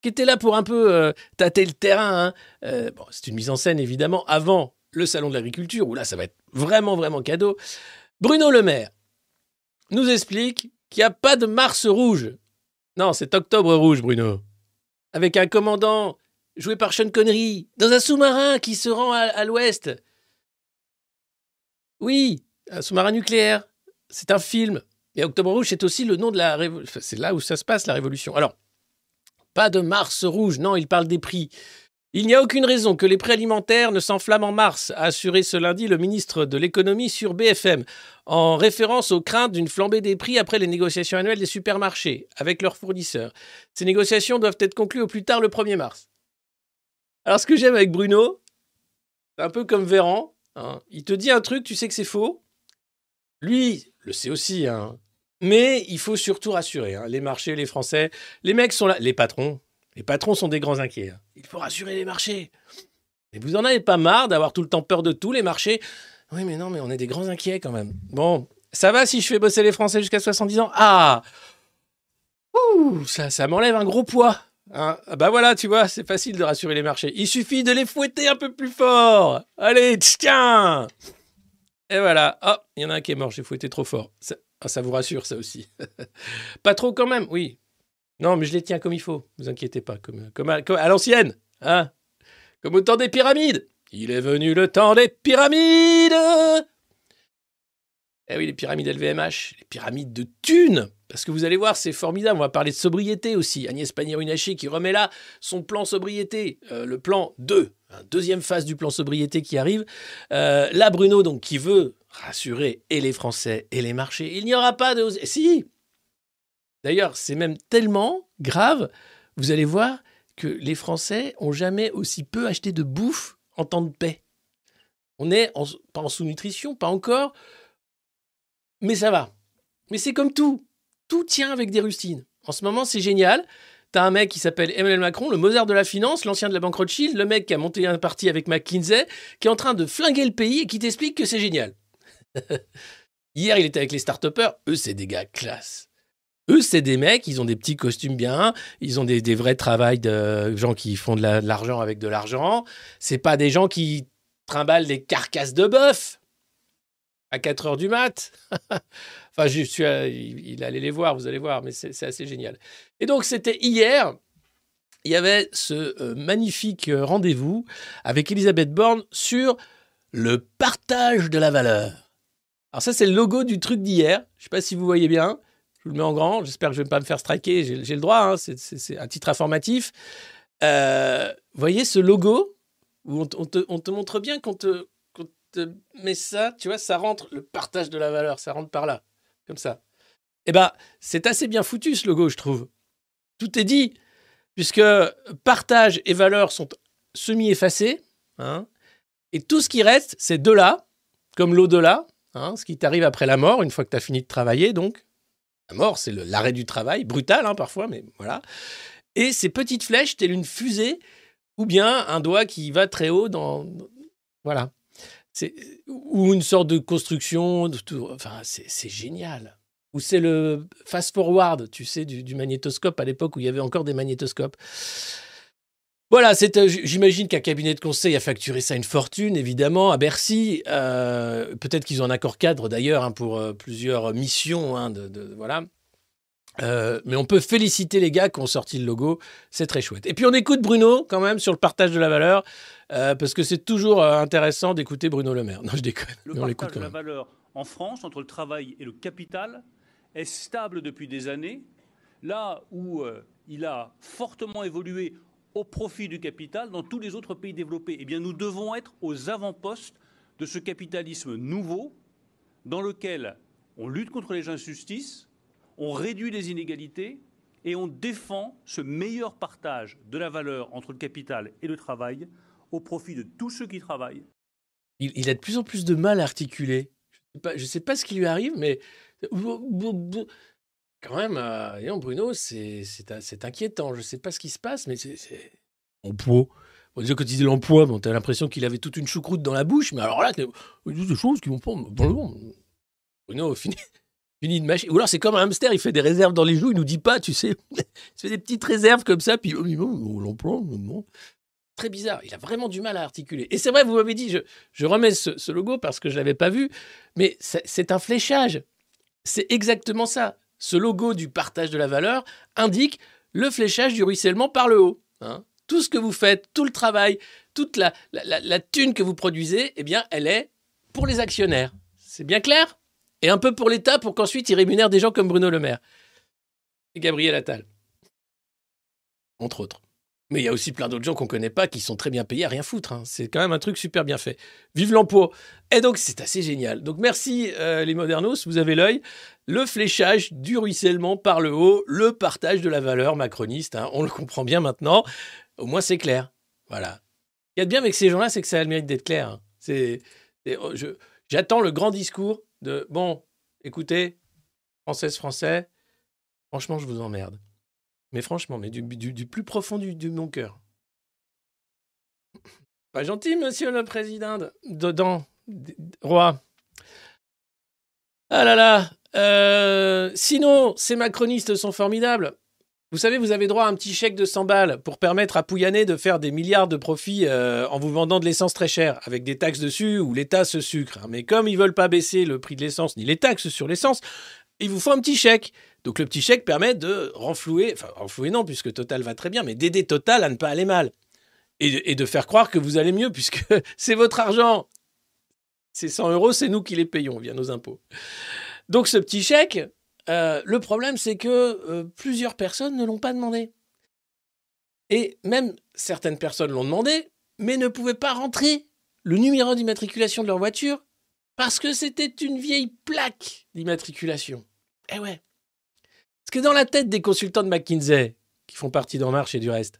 qui était là pour un peu euh, tâter le terrain, hein, euh, c'est une mise en scène évidemment avant le salon de l'agriculture, où là, ça va être vraiment, vraiment cadeau. Bruno Le Maire nous explique qu'il n'y a pas de Mars rouge. Non, c'est Octobre rouge, Bruno. Avec un commandant joué par Sean Connery, dans un sous-marin qui se rend à l'ouest. Oui, un sous-marin nucléaire. C'est un film. Et Octobre rouge, c'est aussi le nom de la révolution. C'est là où ça se passe, la révolution. Alors, pas de Mars rouge. Non, il parle des prix. Il n'y a aucune raison que les prix alimentaires ne s'enflamment en mars, a assuré ce lundi le ministre de l'économie sur BFM, en référence aux craintes d'une flambée des prix après les négociations annuelles des supermarchés avec leurs fournisseurs. Ces négociations doivent être conclues au plus tard le 1er mars. Alors ce que j'aime avec Bruno, c'est un peu comme Véran, hein. il te dit un truc, tu sais que c'est faux. Lui le sait aussi, hein. mais il faut surtout rassurer hein, les marchés, les Français, les mecs sont là, les patrons, les patrons sont des grands inquiets. Il faut rassurer les marchés. Mais vous en avez pas marre d'avoir tout le temps peur de tout, les marchés? Oui, mais non, mais on est des grands inquiets quand même. Bon, ça va si je fais bosser les Français jusqu'à 70 ans? Ah Ouh, ça m'enlève un gros poids. Hein. Ah bah voilà, tu vois, c'est facile de rassurer les marchés. Il suffit de les fouetter un peu plus fort. Allez, tiens Et voilà. Oh, il y en a un qui est mort, j'ai fouetté trop fort. Ça, vous rassure, ça aussi. pas trop quand même, oui. Non, mais je les tiens comme il faut. Vous inquiétez pas, comme, comme à, comme à l'ancienne. Hein comme au temps des pyramides. Il est venu le temps des pyramides. Eh oui, les pyramides LVMH, les pyramides de thunes. Parce que vous allez voir, c'est formidable. On va parler de sobriété aussi. Agnès Pannier-Runacher qui remet là son plan sobriété, euh, le plan 2, hein, deuxième phase du plan sobriété qui arrive. Euh, là, Bruno, donc, qui veut rassurer et les Français et les marchés. Il n'y aura pas de. Si D'ailleurs, c'est même tellement grave, vous allez voir que les Français ont jamais aussi peu acheté de bouffe en temps de paix. On est pas en sous-nutrition, pas encore, mais ça va. Mais c'est comme tout. Tout tient avec des rustines. En ce moment, c'est génial. T'as un mec qui s'appelle Emmanuel Macron, le Mozart de la finance, l'ancien de la banque Rothschild, le mec qui a monté un parti avec McKinsey, qui est en train de flinguer le pays et qui t'explique que c'est génial. (laughs) Hier, il était avec les start Eux, c'est des gars classe. Eux, c'est des mecs, ils ont des petits costumes bien, ils ont des, vrais travails de gens qui font de la- de l'argent avec de l'argent. C'est pas des gens qui trimballent des carcasses de bœuf à 4 heures du mat. (laughs) enfin, je suis, à- il, allait les voir, vous allez voir, mais c'est assez génial. Et donc, c'était hier, il y avait ce euh, magnifique euh, rendez-vous avec Elisabeth Borne sur le partage de la valeur. Alors ça, c'est le logo du truc d'hier. Je sais pas si vous voyez bien. Je vous le mets en grand. J'espère que je vais pas me faire striker. J'ai le droit. hein. C'est- un titre informatif. Euh, voyez ce logo où on, te- on te, on te montre bien qu'on te, te met ça. Tu vois, ça rentre le partage de la valeur. Ça rentre par là, comme ça. Eh ben, c'est assez bien foutu ce logo, je trouve. Tout est dit, puisque partage et valeur sont semi-effacés. hein. et tout ce qui reste, c'est de là, comme l'au-delà, hein, ce qui t'arrive après la mort, une fois que tu as fini de travailler, donc. La mort, c'est l'arrêt du travail, brutal hein, parfois, mais voilà. Et ces petites flèches, telles une fusée, ou bien un doigt qui va très haut dans- Voilà. Ou une sorte de construction. de tout- Enfin, c'est génial. Ou c'est le fast-forward, tu sais, du, magnétoscope à l'époque où il y avait encore des magnétoscopes. Voilà, euh, j'imagine qu'un cabinet de conseil a facturé ça une fortune, évidemment, à Bercy. Euh, peut-être qu'ils ont un accord cadre d'ailleurs hein, pour euh, plusieurs missions. hein, voilà. Mais on peut féliciter les gars qui ont sorti le logo, c'est très chouette. Et puis on écoute Bruno quand même sur le partage de la valeur, euh, parce que c'est toujours euh, intéressant d'écouter Bruno Le Maire. Non, je déconne. Le mais partage de la valeur en France entre le travail et le capital est stable depuis des années, là où euh, il a fortement évolué au profit du capital dans tous les autres pays développés. Eh bien, nous devons être aux avant-postes de ce capitalisme nouveau dans lequel on lutte contre les injustices, on réduit les inégalités et on défend ce meilleur partage de la valeur entre le capital et le travail au profit de tous ceux qui travaillent Il, a de plus en plus de mal à articuler. Je je sais pas ce qui lui arrive, mais quand même, euh, Bruno, c'est inquiétant. Je sais pas ce qui se passe, mais c'est c'est emploi. Bon, déjà, quand il dit l'emploi, bon, t'as l'impression qu'il avait toute une choucroute dans la bouche, mais alors là, il dit des choses qui vont pas. Bruno, (laughs) fini, fini de mâcher. Ou alors, c'est comme un hamster, il fait des réserves dans les joues, il nous dit pas, tu sais. (laughs) il fait des petites réserves comme ça, puis oh, oh, l'emploi, non. Très bizarre. Il a vraiment du mal à articuler. Et c'est vrai, vous m'avez dit, je, remets ce, logo parce que je l'avais pas vu, mais c'est un fléchage. C'est exactement ça. Ce logo du partage de la valeur indique le fléchage du ruissellement par le haut. hein. Tout ce que vous faites, tout le travail, toute la- la thune que vous produisez, eh bien, elle est pour les actionnaires. C'est bien clair? Et un peu pour l'État pour qu'ensuite il rémunère des gens comme Bruno Le Maire et Gabriel Attal. Entre autres. Mais il y a aussi plein d'autres gens qu'on ne connaît pas qui sont très bien payés à rien foutre. hein. C'est quand même un truc super bien fait. Vive l'emploi. Et donc, c'est assez génial. Donc, merci euh, les modernos, vous avez l'œil. Le fléchage du ruissellement par le haut, le partage de la valeur macroniste. hein. On le comprend bien maintenant. Au moins, c'est clair. Voilà. Qu'il y a de bien avec ces gens-là, c'est que ça a le mérite d'être clair. hein. Oh, j'attends le grand discours de bon, écoutez, Françaises, Français, franchement, je vous emmerde. Franchement, mais du, plus profond du, mon cœur. Pas gentil, monsieur le président. de- Dedans, roi. Ah là là. euh, sinon, ces macronistes sont formidables. Vous savez, vous avez droit à un petit chèque de 100 balles pour permettre à Pouyanné de faire des milliards de profits euh, en vous vendant de l'essence très chère, avec des taxes dessus où l'État se sucre. Mais comme ils veulent pas baisser le prix de l'essence ni les taxes sur l'essence, il vous faut un petit chèque. Donc le petit chèque permet de renflouer, enfin renflouer non, puisque Total va très bien, mais d'aider Total à ne pas aller mal. Et, de- faire croire que vous allez mieux, puisque (laughs) c'est votre argent. Ces 100 euros, c'est nous qui les payons via nos impôts. Donc ce petit chèque, euh, le problème, c'est que euh, plusieurs personnes ne l'ont pas demandé. Et même certaines personnes l'ont demandé, mais ne pouvaient pas rentrer le numéro d'immatriculation de leur voiture parce que c'était une vieille plaque d'immatriculation. Eh ouais. Parce que dans la tête des consultants de McKinsey, qui font partie d'En Marche et du reste,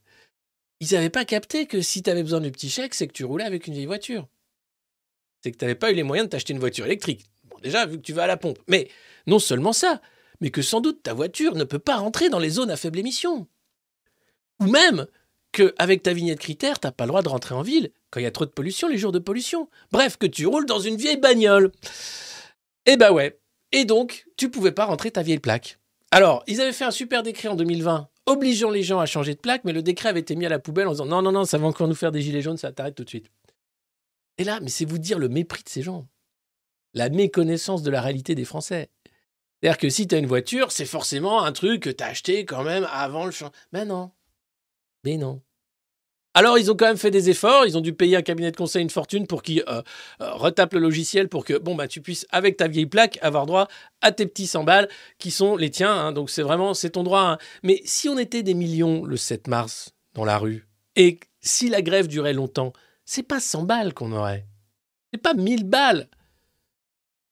ils n'avaient pas capté que si tu avais besoin du petit chèque, c'est que tu roulais avec une vieille voiture. C'est que tu n'avais pas eu les moyens de t'acheter une voiture électrique. Bon, déjà, vu que tu vas à la pompe. Mais non seulement ça, mais que sans doute ta voiture ne peut pas rentrer dans les zones à faible émission. Ou même qu'avec ta vignette critère, t'as pas le droit de rentrer en ville quand il y a trop de pollution les jours de pollution. Bref, que tu roules dans une vieille bagnole. Eh bah ouais. Et donc, tu pouvais pas rentrer ta vieille plaque. Alors, ils avaient fait un super décret en 2020 obligeant les gens à changer de plaque, mais le décret avait été mis à la poubelle en disant non, non, non, ça va encore nous faire des gilets jaunes, ça t'arrête tout de suite. Et là, mais c'est vous dire le mépris de ces gens. La méconnaissance de la réalité des Français. C'est-à-dire que si tu as une voiture, c'est forcément un truc que tu acheté quand même avant le champ. Mais non. Mais non. Alors, ils ont quand même fait des efforts. Ils ont dû payer un cabinet de conseil une fortune pour qu'il euh, euh, retape le logiciel pour que bon, bah, tu puisses, avec ta vieille plaque, avoir droit à tes petits 100 balles qui sont les tiens. hein. donc, c'est vraiment, c'est ton droit. hein. Mais si on était des millions le 7 mars dans la rue et si la grève durait longtemps, c'est pas 100 balles qu'on aurait. C'est pas 1000 balles.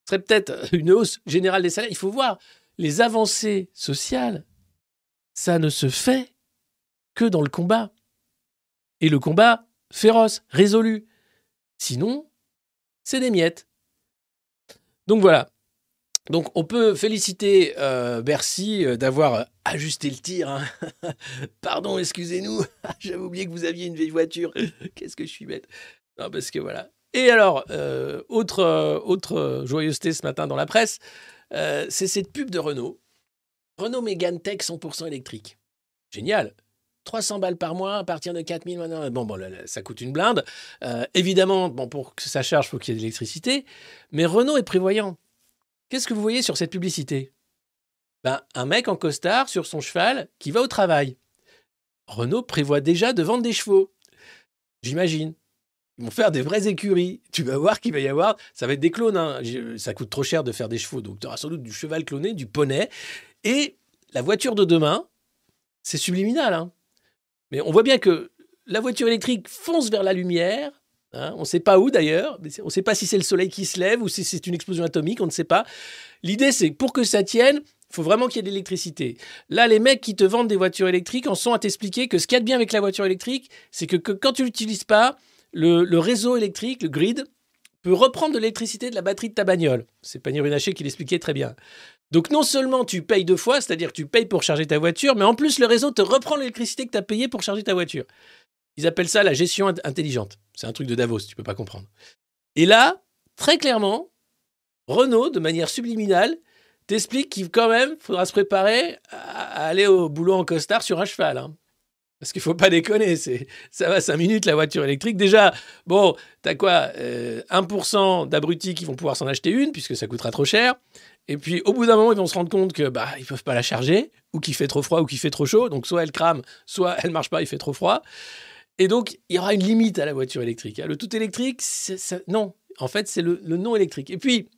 Ce serait peut-être une hausse générale des salaires. Il faut voir, les avancées sociales, ça ne se fait que dans le combat. Et le combat féroce, résolu. Sinon, c'est des miettes. Donc voilà. Donc on peut féliciter euh, Bercy euh, d'avoir euh, ajusté le tir. hein. (laughs) Pardon, excusez-nous, (laughs) j'avais oublié que vous aviez une vieille voiture. (laughs) Qu'est-ce que je suis bête. Non, parce que voilà. Et alors, autre, joyeuseté ce matin dans la presse, c'est cette pub de Renault. Renault Mégane Tech 100% électrique. Génial. 300 balles par mois à partir de 4000 maintenant. Bon, bon, ça coûte une blinde. Euh, évidemment, bon, pour que ça charge, il faut qu'il y ait de l'électricité. Mais Renault est prévoyant. Qu'est-ce que vous voyez sur cette publicité? Ben, Un mec en costard sur son cheval qui va au travail. Renault prévoit déjà de vendre des chevaux. J'imagine. Ils vont faire des vraies écuries. Tu vas voir qu'il va y avoir. Ça va être des clones. hein. Ça coûte trop cher de faire des chevaux. Donc, tu auras sans doute du cheval cloné, du poney. Et la voiture de demain, c'est subliminal. hein. Mais on voit bien que la voiture électrique fonce vers la lumière. hein. on ne sait pas où d'ailleurs. On ne sait pas si c'est le soleil qui se lève ou si c'est une explosion atomique. On ne sait pas. L'idée, c'est que pour que ça tienne, il faut vraiment qu'il y ait de l'électricité. Là, les mecs qui te vendent des voitures électriques en sont à t'expliquer que ce qu'il y a de bien avec la voiture électrique, c'est que, quand tu l'utilises pas, le, réseau électrique, le grid, peut reprendre de l'électricité de la batterie de ta bagnole. C'est Pannier Runacher qui l'expliquait très bien. Donc non seulement tu payes deux fois, c'est-à-dire que tu payes pour charger ta voiture, mais en plus le réseau te reprend l'électricité que tu as payée pour charger ta voiture. Ils appellent ça la gestion int- intelligente. C'est un truc de Davos, tu peux pas comprendre. Et là, très clairement, Renault, de manière subliminale, t'explique qu'il quand même faudra se préparer à aller au boulot en costard sur un cheval. hein. Parce qu'il faut pas déconner, ça va 5 minutes la voiture électrique. Déjà, bon, t'as quoi euh, 1% d'abrutis qui vont pouvoir s'en acheter une puisque ça coûtera trop cher. Et puis au bout d'un moment, ils vont se rendre compte que bah ils peuvent pas la charger ou qu'il fait trop froid ou qu'il fait trop chaud. Donc soit elle crame, soit elle marche pas, il fait trop froid. Et donc il y aura une limite à la voiture électrique. hein. Le tout électrique, non, en fait c'est le, le non électrique. Et puis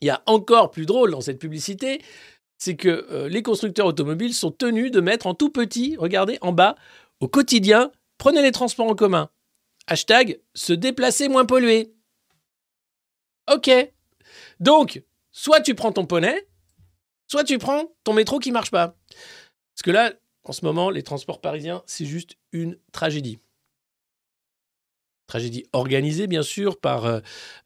il y a encore plus drôle dans cette publicité, c'est que euh, les constructeurs automobiles sont tenus de mettre en tout petit, regardez en bas, au quotidien, prenez les transports en commun. Hashtag se déplacer moins pollué. Ok. Donc, soit tu prends ton poney, soit tu prends ton métro qui marche pas. Parce que là, en ce moment, les transports parisiens, c'est juste une tragédie. Tragédie organisée, bien sûr, par euh,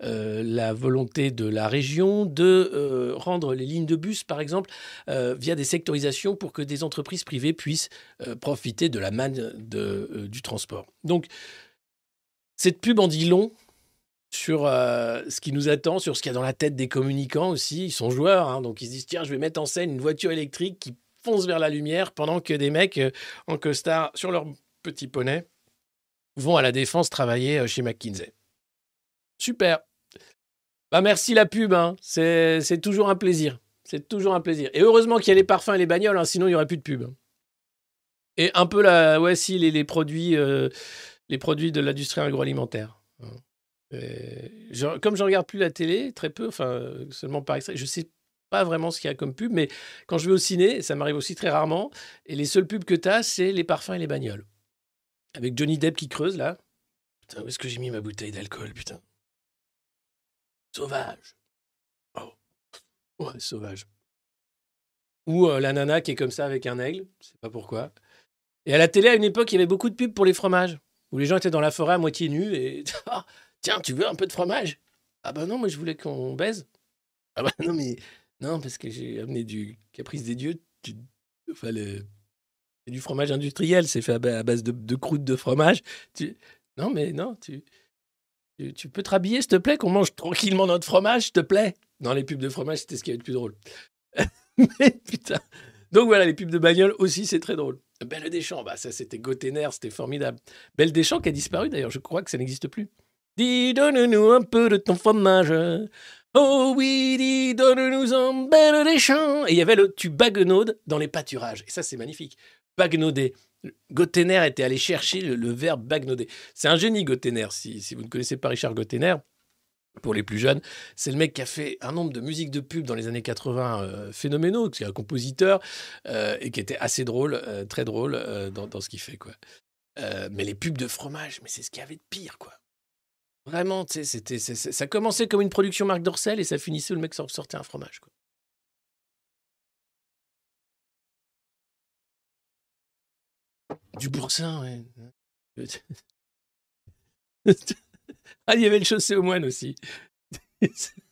euh, la volonté de la région de euh, rendre les lignes de bus, par exemple, via des sectorisations pour que des entreprises privées puissent profiter de la manne du transport. Donc, cette pub en dit long sur euh, ce qui nous attend, sur ce qu'il y a dans la tête des communicants aussi. Ils sont joueurs, hein, donc ils se disent tiens, je vais mettre en scène une voiture électrique qui fonce vers la lumière pendant que des mecs euh, en costard sur leur petit poney vont à la défense travailler euh, chez McKinsey. Super. Bah merci la pub, hein. c'est toujours un plaisir. C'est toujours un plaisir. Et heureusement qu'il y a les parfums et les bagnoles, hein, sinon il n'y aurait plus de pub. Et un peu la, ouais, si les produits de l'industrie agroalimentaire. Je- comme je regarde plus la télé, très peu, enfin euh, seulement par extrait, je sais pas vraiment ce qu'il y a comme pub, mais quand je vais au ciné, ça m'arrive aussi très rarement, et les seules pubs que tu as, c'est les parfums et les bagnoles. Avec Johnny Depp qui creuse là. Putain, où est-ce que j'ai mis ma bouteille d'alcool, putain? Sauvage. Oh. Ouais, sauvage. Ou euh, la nana qui est comme ça avec un aigle, je sais pas pourquoi. Et à la télé, à une époque, il y avait beaucoup de pubs pour les fromages, où les gens étaient dans la forêt à moitié nus et (laughs) Ah, tiens, tu veux un peu de fromage? Ah bah non, moi je voulais qu'on baise. Ah bah non, mais non, parce que j'ai amené du caprice des dieux, du, enfin, le- du fromage industriel, c'est fait à ba- à base de, croûte de fromage. Non, mais non, tu, tu, peux te rhabiller, s'il te plaît, qu'on mange tranquillement notre fromage, s'il te plaît? Dans les pubs de fromage, c'était ce qui avait de plus drôle. (laughs) mais putain. Donc voilà, les pubs de bagnole aussi, c'est très drôle. Belle Deschamps, bah ça c'était Gotener, c'était formidable. Belle Deschamps qui a disparu d'ailleurs, je crois que ça n'existe plus. Dis, donne-nous un peu de ton fromage. Oh oui, dis, donne-nous un Belle Deschamps. Et il y avait le tu baguenaudes dans les pâturages. Et ça, c'est magnifique. Bagnauder. Gotener était allé chercher le, verbe bagnauder. C'est un génie, Gotener. Si, vous ne connaissez pas Richard Gotener, pour les plus jeunes, c'est le mec qui a fait un nombre de musiques de pub dans les années 80 euh, phénoménaux, qui est un compositeur euh, et qui était assez drôle, euh, très drôle euh, dans, ce qu'il fait. Quoi. Mais les pubs de fromage, mais c'est ce qu'il y avait de pire. quoi. Vraiment, c'était, ça commençait comme une production Marc Dorcel et ça finissait où le mec sort- sortait un fromage. Quoi. Du boursin, ouais. (laughs) ah, il y avait le chaussé aux moines aussi. (laughs)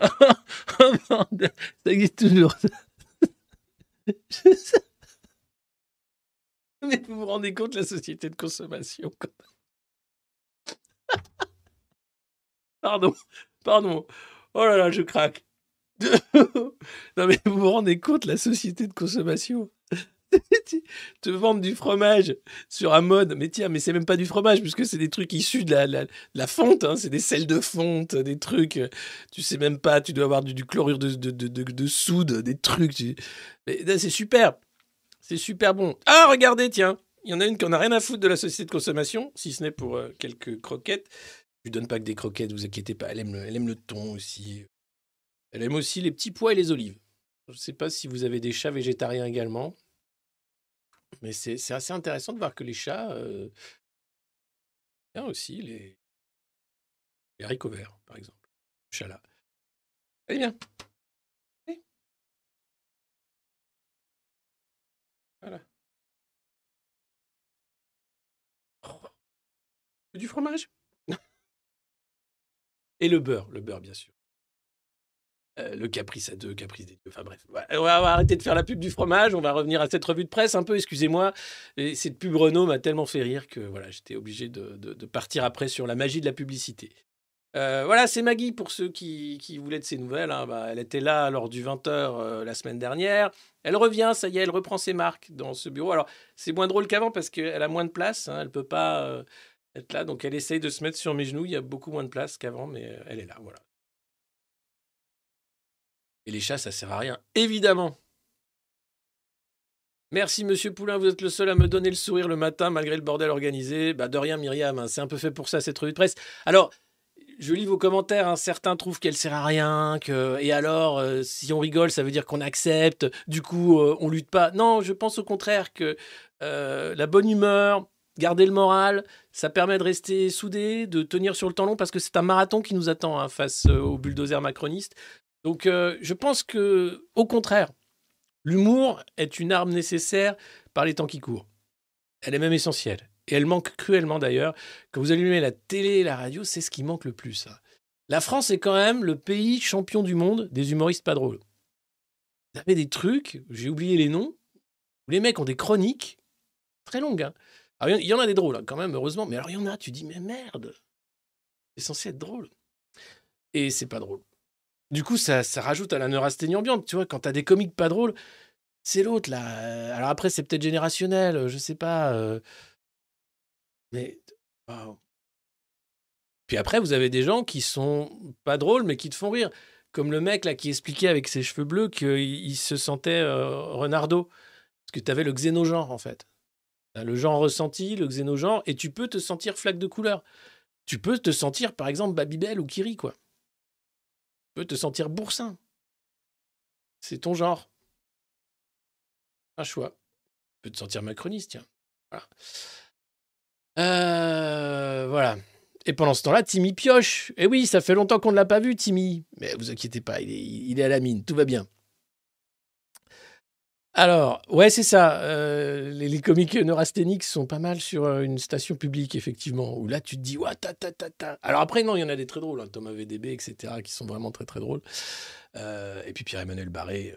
oh ça existe toujours. (laughs) (laughs) Mais vous vous rendez compte la société de consommation. (laughs) Pardon, Pardon. Oh là là, je craque. (laughs) non mais vous vous rendez compte, la société de consommation te vendre du fromage sur un mode, mais tiens, mais c'est même pas du fromage, puisque c'est des trucs issus de la, la, fonte, hein, c'est des sels de fonte, des trucs, euh, tu sais même pas, tu dois avoir du, chlorure de, de, de, de, de soude, des trucs. Mais c'est super, c'est super bon. Ah, regardez, tiens, il y en a une qui en a rien à foutre de la société de consommation, si ce n'est pour euh, quelques croquettes. Je lui donne pas que des croquettes, vous inquiétez pas, elle aime le, elle aime le thon aussi. Elle aime aussi les petits pois et les olives. Je ne sais pas si vous avez des chats végétariens également. Mais c'est assez intéressant de voir que les chats. Euh, aussi les, les haricots verts, par exemple. Le chat là. Allez, bien. Voilà. Du fromage? Et le beurre, le beurre, bien sûr. Euh, le caprice à deux, caprice des deux. Enfin bref, on va, arrêter de faire la pub du fromage. On va revenir à cette revue de presse un peu. Excusez-moi, Et cette pub Renault m'a tellement fait rire que voilà, j'étais obligé de partir après sur la magie de la publicité. Euh, voilà, c'est Maggie pour ceux qui, voulaient de ses nouvelles. hein. Bah, elle était là lors du 20h la semaine dernière. Elle revient, ça y est, elle reprend ses marques dans ce bureau. Alors, c'est moins drôle qu'avant parce qu'elle a moins de place. hein. Elle peut pas euh, être là. Donc, elle essaye de se mettre sur mes genoux. Il y a beaucoup moins de place qu'avant, mais euh, elle est là. Voilà. Et les chats, ça sert à rien. Évidemment. Merci, monsieur Poulain. Vous êtes le seul à me donner le sourire le matin, malgré le bordel organisé. Bah, de rien, Myriam. hein. C'est un peu fait pour ça, cette revue de presse. Alors, je lis vos commentaires. hein. Certains trouvent qu'elle sert à rien. Et alors, euh, si on rigole, ça veut dire qu'on accepte. Du coup, euh, on lutte pas. Non, je pense au contraire que euh, la bonne humeur, garder le moral, ça permet de rester soudé, de tenir sur le temps long, parce que c'est un marathon qui nous attend hein, face euh, au bulldozer macroniste. Donc, je pense que, au contraire, l'humour est une arme nécessaire par les temps qui courent. Elle est même essentielle. Et elle manque cruellement d'ailleurs. Quand vous allumez la télé et la radio, c'est ce qui manque le plus. hein. La France est quand même le pays champion du monde des humoristes pas drôles. Vous avez des trucs, j'ai oublié les noms, où les mecs ont des chroniques très longues. hein. Alors, il y en- il y en a des drôles, hein, quand même, heureusement. Mais alors, il y en a, tu dis, mais merde, c'est censé être drôle. Et c'est pas drôle. Du coup, ça, ça rajoute à la neurasthénie ambiante. Tu vois, quand t'as des comiques pas drôles, c'est l'autre, là. Euh, Alors après, c'est peut-être générationnel, euh, je sais pas. euh, Mais. Puis après, vous avez des gens qui sont pas drôles, mais qui te font rire. Comme le mec, là, qui expliquait avec ses cheveux bleus qu'il il se sentait euh, Renardo. Parce que tu avais le xénogenre, en fait. Le genre ressenti, le xénogenre, et tu peux te sentir flaque de couleur. Tu peux te sentir, par exemple, Babybel ou Kiri, quoi. Tu peux te sentir boursin. C'est ton genre. Un choix. Tu peux te sentir macroniste, tiens. Voilà. Euh, voilà. Et pendant ce temps-là, Timmy pioche. Et oui, ça fait longtemps qu'on ne l'a pas vu, Timmy. Mais vous inquiétez pas, il est, à la mine, tout va bien. Alors, ouais, c'est ça. euh, les, les comiques neurasthéniques sont pas mal sur euh, une station publique, effectivement, où là, tu te dis, ouais, ta, ta, ta, ta. Alors après, non, il y en a des très drôles, hein, Thomas VDB, etc., qui sont vraiment très, très drôles. Et puis Pierre-Emmanuel Barré,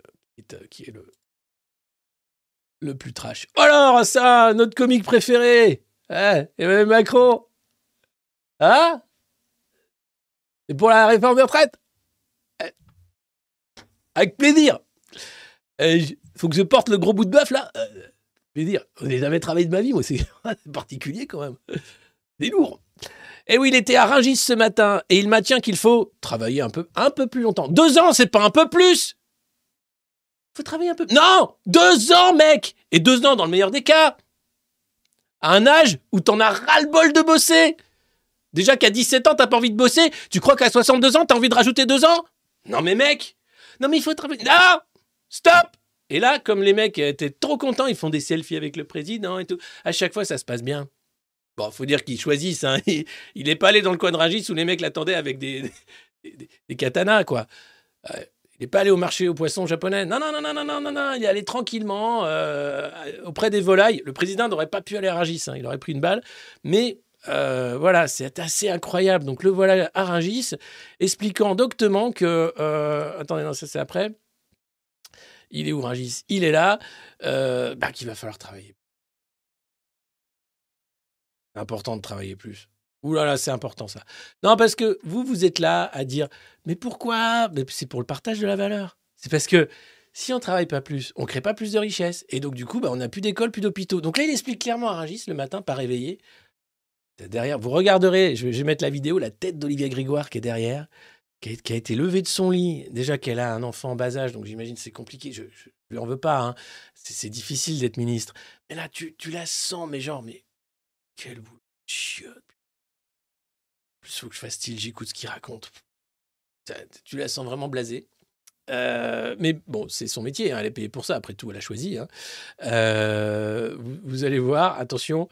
qui est le, le plus trash. Alors, ça, notre comique préféré hein, Emmanuel Macron Hein? C'est pour la réforme des retraites? Eh, Avec plaisir Il faut que je porte le gros bout de bœuf, là Euh, Plaisir. Je n'ai jamais travaillé de ma vie, moi, c'est (laughs) particulier, quand même. C'est lourd. Et oui, il était à Rungis ce matin, et il maintient qu'il faut travailler un peu, un peu plus longtemps. Deux ans, c'est pas un peu plus faut travailler un peu. Non Deux ans, mec Et deux ans dans le meilleur des cas À un âge où t'en as ras-le-bol de bosser Déjà qu'à 17 ans, t'as pas envie de bosser, tu crois qu'à 62 ans, t'as envie de rajouter deux ans? Non mais mec Non mais il faut travailler... Non Stop Et là, comme les mecs étaient trop contents, ils font des selfies avec le président et tout. À chaque fois, ça se passe bien. Bon, faut dire qu'ils choisissent. Hein. Il, il est pas allé dans le Rungis où les mecs l'attendaient avec des, (laughs) des, katanas, quoi. Euh, n'est pas allé au marché aux poissons japonais. Non, non, non, non, non, non, non, non. Il est allé tranquillement euh, auprès des volailles. Le président n'aurait pas pu aller à Rungis. hein. Il aurait pris une balle. Mais euh, voilà, c'est assez incroyable. Donc le voilà à Rungis, expliquant doctement que... euh, attendez, non, ça c'est après. Il est où Rungis Il est là. bah, qu'il va falloir travailler. Important de travailler plus. Ouh là là, c'est important ça. Non, parce que vous, vous êtes là à dire, mais pourquoi? C'est pour le partage de la valeur. C'est parce que si on travaille pas plus, on crée pas plus de richesses. Et donc, du coup, bah, on n'a plus d'école, plus d'hôpitaux. Donc là, il explique clairement à Rungis le matin, pas réveillé. Derrière, vous regarderez, je vais, je mettre la vidéo, la tête d'Olivia Grégoire qui est derrière, qui a, été levée de son lit. Déjà qu'elle a un enfant en bas âge, donc j'imagine c'est compliqué. Je ne lui en veux pas. hein. C'est difficile d'être ministre. Mais là, tu, tu la sens, mais genre, mais quel boulot. Plus faut que je fasse style, j'écoute ce qu'il raconte. Tu la sens vraiment blasée. Euh, mais bon, c'est son métier, hein, elle est payée pour ça, après tout, elle a choisi. hein. Euh, vous, allez voir, attention,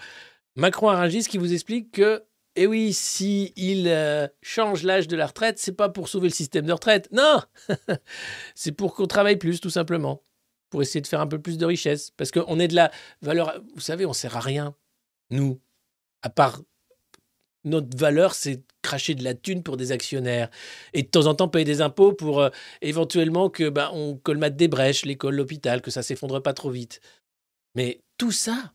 Macron a Rungis qui vous explique que, eh oui, si euh, change l'âge de la retraite, c'est pas pour sauver le système de retraite, non (laughs) C'est pour qu'on travaille plus, tout simplement, pour essayer de faire un peu plus de richesse. Parce qu'on est de la valeur, vous savez, on sert à rien, nous, à part notre valeur, c'est cracher de la thune pour des actionnaires et de temps en temps payer des impôts pour euh, éventuellement que ben, on colmate des brèches, l'école, l'hôpital, que ça s'effondre pas trop vite. Mais tout ça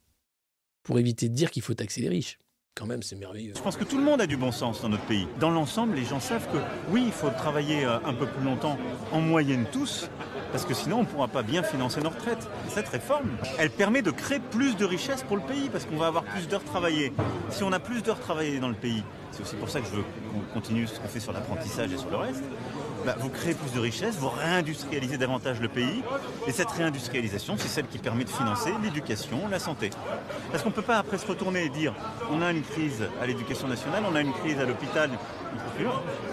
pour éviter de dire qu'il faut taxer les riches. Quand même, c'est merveilleux. Je pense que tout le monde a du bon sens dans notre pays. Dans l'ensemble, les gens savent que oui, il faut travailler euh, un peu plus longtemps, en moyenne tous, parce que sinon on ne pourra pas bien financer nos retraites. Cette réforme, elle permet de créer plus de richesses pour le pays, parce qu'on va avoir plus d'heures travaillées. Si on a plus d'heures travaillées dans le pays, c'est aussi pour ça que je veux qu'on continue ce qu'on fait sur l'apprentissage et sur le reste, bah, vous créez plus de richesses, vous réindustrialisez davantage le pays, et cette réindustrialisation, c'est celle qui permet de financer l'éducation, la santé. Parce qu'on ne peut pas après se retourner et dire on a une crise à l'éducation nationale, on a une crise à l'hôpital.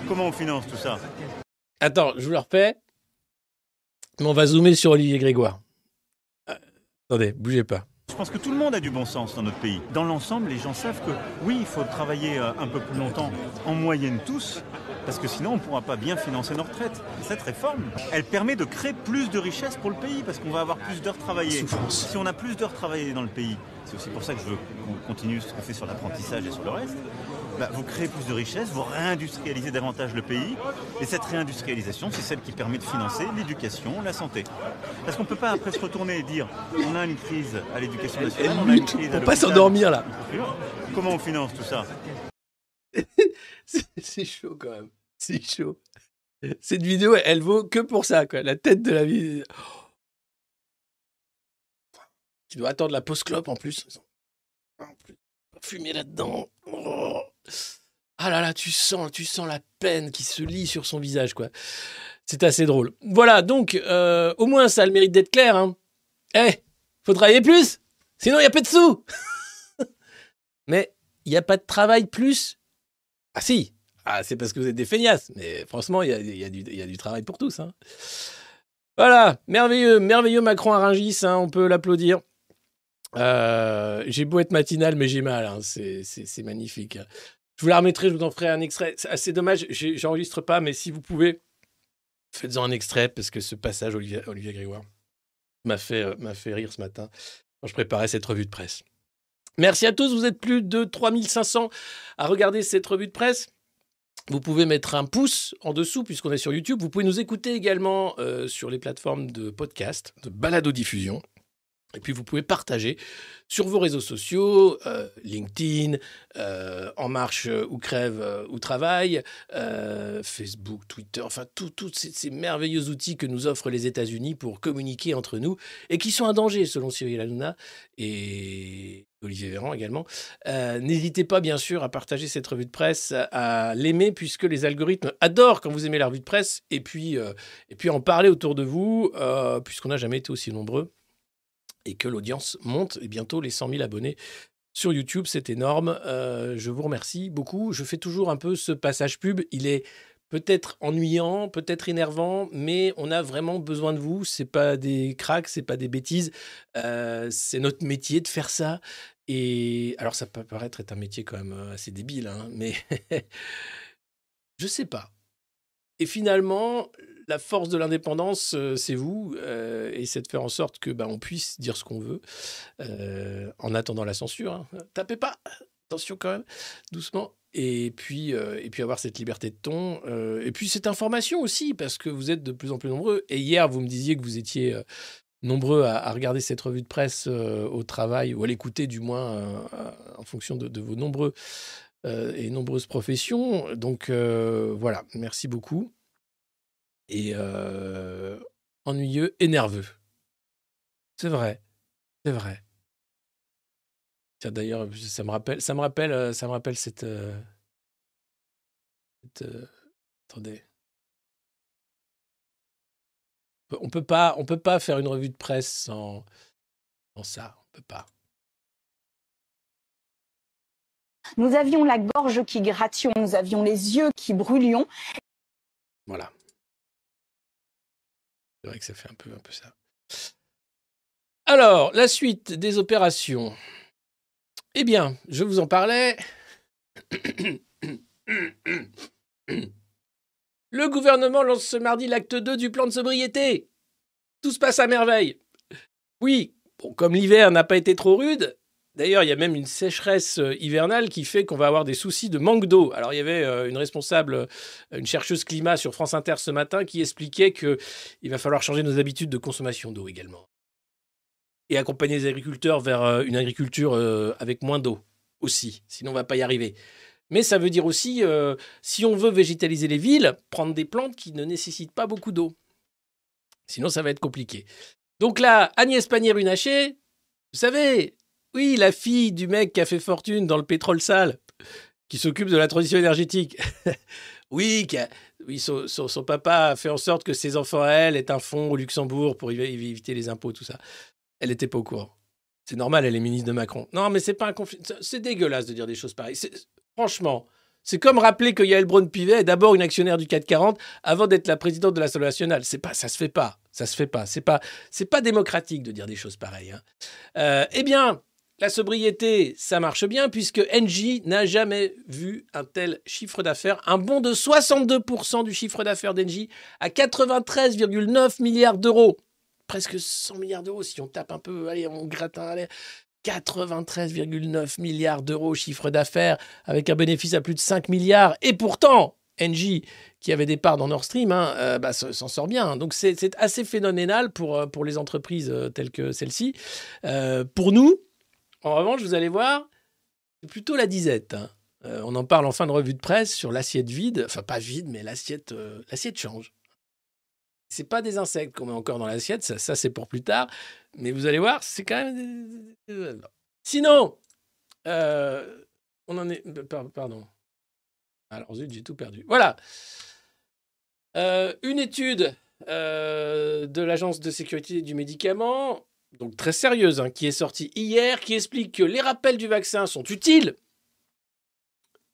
Comment on finance tout ça? Attends, je vous le refais. Mais on va zoomer sur Olivier Grégoire. Euh, attendez, bougez pas. Je pense que tout le monde a du bon sens dans notre pays. Dans l'ensemble, les gens savent que oui, il faut travailler euh, un peu plus longtemps, en moyenne tous, parce que sinon on ne pourra pas bien financer nos retraites. Cette réforme, elle permet de créer plus de richesses pour le pays, parce qu'on va avoir plus d'heures travaillées. Souffrance. Si on a plus d'heures travaillées dans le pays, c'est aussi pour ça que je veux qu'on continue ce qu'on fait sur l'apprentissage et sur le reste, bah, vous créez plus de richesses, vous réindustrialisez davantage le pays, et cette réindustrialisation, c'est celle qui permet de financer l'éducation, la santé. Parce qu'on ne peut pas après se retourner et dire on a une crise à l'éducation nationale, on a une crise à Pour pas l'hôpital. s'endormir là. Comment on finance tout ça? (laughs) C'est- chaud quand même. C'est chaud. Cette vidéo, elle vaut que pour ça, quoi. La tête de la vie. Tu dois attendre la pause clope en plus. Fumer là-dedans. Oh. Ah là là, tu sens, tu sens la peine qui se lit sur son visage, quoi. C'est assez drôle. Voilà, donc, euh, au moins, ça a le mérite d'être clair. Hein. Eh, faut travailler plus, sinon il n'y a pas de sous. (laughs) Mais il n'y a pas de travail plus. Ah si, ah, c'est parce que vous êtes des feignasses. Mais franchement, il y a, du- travail pour tous. hein. Voilà, merveilleux, merveilleux Macron à Rungis, hein, on peut l'applaudir. Euh, j'ai beau être matinal, mais j'ai mal. hein, c'est- magnifique. Je vous la remettrai, je vous en ferai un extrait. C'est assez dommage, j'enregistre pas, mais si vous pouvez, faites-en un extrait, parce que ce passage, Olivier, Grégoire, euh, m'a fait rire ce matin quand je préparais cette revue de presse. Merci à tous, vous êtes plus de 3500 à regarder cette revue de presse. Vous pouvez mettre un pouce en dessous puisqu'on est sur YouTube. Vous pouvez nous écouter également euh, sur les plateformes de podcast, de balado-diffusion. Et puis vous pouvez partager sur vos réseaux sociaux, euh, LinkedIn, euh, En Marche ou Crève ou Travail, Facebook, Twitter, enfin tous tous ces, ces merveilleux outils que nous offrent les États-Unis pour communiquer entre nous et qui sont un danger selon Cyril Hanouna et Olivier Véran également. Euh, N'hésitez pas, bien sûr, à partager cette revue de presse, à l'aimer, puisque les algorithmes adorent quand vous aimez la revue de presse, et puis, euh, en parler autour de vous, euh, puisqu'on n'a jamais été aussi nombreux, et que l'audience monte, et bientôt les 100 000 abonnés sur YouTube, c'est énorme. Je vous remercie beaucoup. Je fais toujours un peu ce passage pub. Il est peut-être ennuyant, peut-être énervant, mais on a vraiment besoin de vous. C'est pas des cracks, c'est pas des bêtises. Euh, c'est notre métier de faire ça. Et alors, ça peut paraître être un métier quand même euh, assez débile, hein, mais (laughs) je sais pas. Et finalement, la force de l'indépendance, euh, c'est vous, et c'est de faire en sorte que bah, on puisse dire ce qu'on veut en attendant la censure. hein. Tapez pas, attention quand même, doucement. Et puis, euh, et puis avoir cette liberté de ton. euh, et puis cette information aussi, parce que vous êtes de plus en plus nombreux. Et hier, vous me disiez que vous étiez euh, nombreux à, regarder cette revue de presse au travail, ou à l'écouter du moins, en fonction de, de vos nombreux et nombreuses professions. Donc voilà, merci beaucoup. Et ennuyeux et nerveux. C'est vrai, c'est vrai. Tiens, d'ailleurs, ça me rappelle, ça me rappelle, euh, ça me rappelle cette. euh, cette, euh, attendez. On peut pas, on peut pas faire une revue de presse sans, sans ça. On peut pas. Nous avions la gorge qui gratillon, nous avions les yeux qui brûlions. Voilà. C'est vrai que ça fait un peu, un peu ça. Alors, la suite des opérations. Eh bien, je vous en parlais. Le gouvernement lance ce mardi l'acte 2 du plan de sobriété. Tout se passe à merveille. Oui, bon, comme l'hiver n'a pas été trop rude, d'ailleurs, il y a même une sécheresse euh, hivernale qui fait qu'on va avoir des soucis de manque d'eau. Alors, il y avait euh, une responsable, euh, une chercheuse climat sur France Inter ce matin qui expliquait qu'il va falloir changer nos habitudes de consommation d'eau également. Et accompagner les agriculteurs vers euh, une agriculture euh, avec moins d'eau aussi. Sinon, on va pas y arriver. Mais ça veut dire aussi, euh, si on veut végétaliser les villes, prendre des plantes qui ne nécessitent pas beaucoup d'eau. Sinon, ça va être compliqué. Donc là, Agnès Pannier-Runacher, vous savez, oui, la fille du mec qui a fait fortune dans le pétrole sale, qui s'occupe de la transition énergétique. (laughs) oui, son, son- papa a fait en sorte que ses enfants, à elle, aient un fonds au Luxembourg pour évi- éviter les impôts, tout ça. Elle n'était pas au courant. C'est normal, elle est ministre de Macron. Non, mais c'est pas un conflit. c'est- dégueulasse de dire des choses pareilles. Franchement, c'est comme rappeler que Yael Braun-Pivet est d'abord une actionnaire du 440 avant d'être la présidente de l'Assemblée nationale. C'est pas, ça se fait pas. Ça se fait pas. C'est pas, c'est pas démocratique de dire des choses pareilles. hein. Euh, eh bien, la sobriété, ça marche bien puisque Engie n'a jamais vu un tel chiffre d'affaires, un bond de 62% du chiffre d'affaires d'Engie à 93,9 milliards d'euros. Presque 100 milliards d'euros si on tape un peu, allez, on gratte un, allez. 93,9 milliards d'euros chiffre d'affaires avec un bénéfice à plus de 5 milliards. Et pourtant, Engie, qui avait des parts dans Nord Stream, hein, euh, bah, s'en sort bien. Donc c'est assez phénoménal pour, euh, pour les entreprises euh, telles que celle-ci. Pour nous, en revanche, vous allez voir, c'est plutôt la disette. hein. On en parle en fin de revue de presse sur l'assiette vide, enfin pas vide, mais l'assiette l'assiette change. C'est pas des insectes qu'on met encore dans l'assiette, ça, c'est pour plus tard. Mais vous allez voir, c'est quand même. euh, Sinon, euh, on en est. par- Pardon. Alors zut, j'ai tout perdu. Voilà. Euh, une étude euh, de l'Agence de sécurité du médicament, donc très sérieuse, hein, qui est sortie hier, qui explique que les rappels du vaccin sont utiles,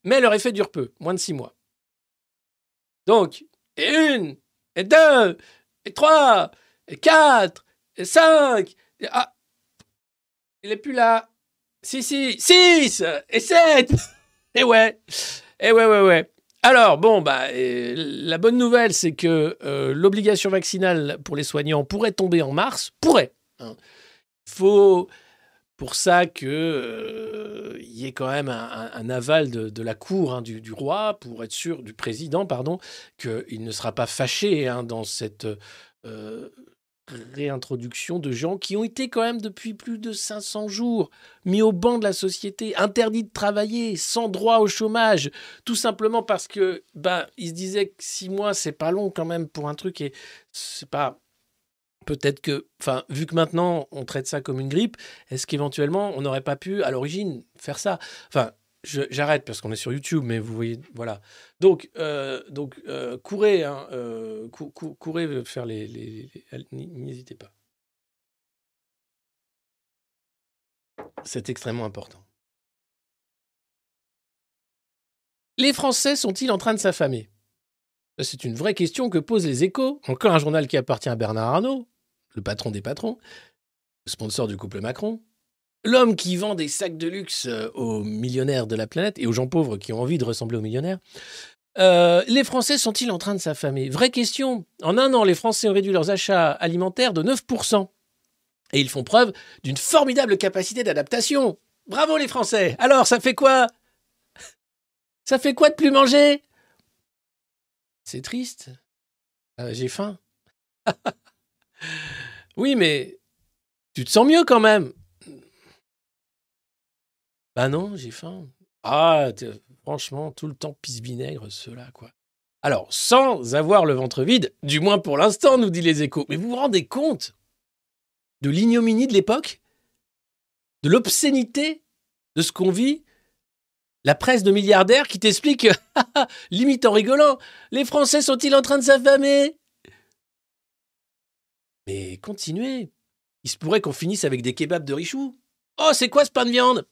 mais leur effet dure peu, moins de six mois. Donc, une, et deux, et trois, et quatre, et cinq, et... Ah, il est plus là. Si, si, six, et sept, (laughs) et ouais, et ouais, ouais, ouais. Alors, bon, bah, la bonne nouvelle, c'est que euh, l'obligation vaccinale pour les soignants pourrait tomber en mars. Pourrait. hein. Il faut pour ça qu'il y ait quand même un, aval de, la cour hein, du, du roi, pour être sûr, du président, pardon, qu'il ne sera pas fâché hein, dans cette euh, réintroduction de gens qui ont été quand même depuis plus de 500 jours mis au banc de la société, interdits de travailler, sans droit au chômage, tout simplement parce que ben ils se disaient que six mois c'est pas long quand même pour un truc et c'est pas peut-être que enfin vu que maintenant on traite ça comme une grippe est-ce qu'éventuellement on n'aurait pas pu à l'origine faire ça? Enfin j'arrête parce qu'on est sur YouTube mais vous voyez voilà. Donc euh, donc euh, courez hein, euh, cou- cou- courez faire les, n'hésitez pas. C'est extrêmement important. Les Français sont-ils en train de s'affamer? C'est une vraie question que posent les échos. Encore un journal qui appartient à Bernard Arnault, le patron des patrons, sponsor du couple Macron. L'homme qui vend des sacs de luxe euh, aux millionnaires de la planète et aux gens pauvres qui ont envie de ressembler aux millionnaires. Euh, les Français sont-ils en train de s'affamer? Vraie question. En un an, les Français ont réduit leurs achats alimentaires de 9%. Et ils font preuve d'une formidable capacité d'adaptation. Bravo les Français Alors, ça fait quoi? Ça fait quoi de plus manger? C'est triste. Euh, J'ai faim. (laughs) oui, mais tu te sens mieux quand même. Bah non, j'ai faim. Ah, Franchement, tout le temps pisse-vinaigre, ceux-là, quoi. Alors, sans avoir le ventre vide, du moins pour l'instant, nous dit les échos. Mais vous vous rendez compte de l'ignominie de l'époque? De l'obscénité de ce qu'on vit? La presse de milliardaires qui t'explique, (laughs) limite en rigolant, les Français sont-ils en train de s'affamer? Mais continuez. Il se pourrait qu'on finisse avec des kebabs de richou. Oh, c'est quoi ce pain de viande?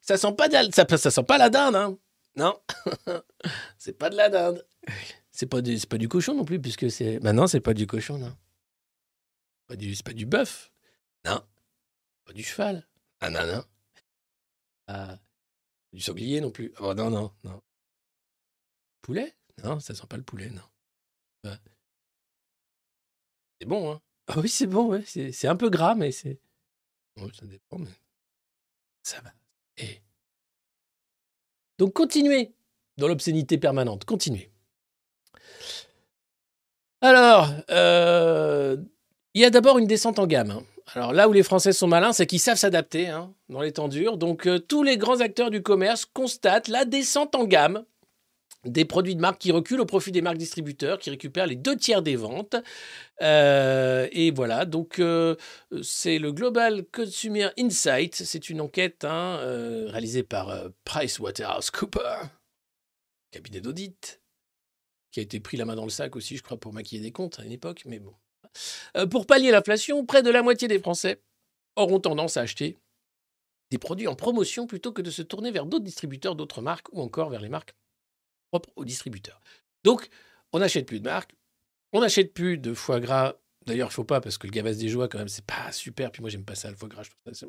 Ça sent pas ça, ça sent pas la dinde, hein Non, (laughs) c'est pas de la dinde. C'est pas du, pas du cochon non plus, puisque c'est. Bah non, c'est pas du cochon, non. C'est pas du bœuf. Non. Pas du cheval. Ah non, non. Ah, du sanglier non plus. Oh non, non, non. Poulet? Non, ça sent pas le poulet, non. C'est bon, hein Ah oui, c'est bon, ouais. C'est, c'est un peu gras, mais c'est. Bon, ça dépend, mais. Ça va. Et. Donc continuez dans l'obscénité permanente. Continuez. Alors, euh, il y a d'abord une descente en gamme. hein. Alors là où les Français sont malins, c'est qu'ils savent s'adapter hein, dans les temps durs. Donc euh, tous les grands acteurs du commerce constatent la descente en gamme des produits de marque qui reculent au profit des marques distributeurs qui récupèrent les deux tiers des ventes. Euh, et voilà, donc euh, c'est le Global Consumer Insight. C'est une enquête hein, réalisée par PricewaterhouseCoopers, cabinet d'audit, qui a été pris la main dans le sac aussi, je crois, pour maquiller des comptes à une époque, mais bon. Euh, pour pallier l'inflation, près de la moitié des Français auront tendance à acheter des produits en promotion plutôt que de se tourner vers d'autres distributeurs, d'autres marques ou encore vers les marques propres aux distributeurs. Donc, on n'achète plus de marques, on n'achète plus de foie gras. D'ailleurs, il faut pas parce que le gavas des joies, quand même, c'est pas super. Puis moi, j'aime pas ça, le foie gras. Je trouve ça.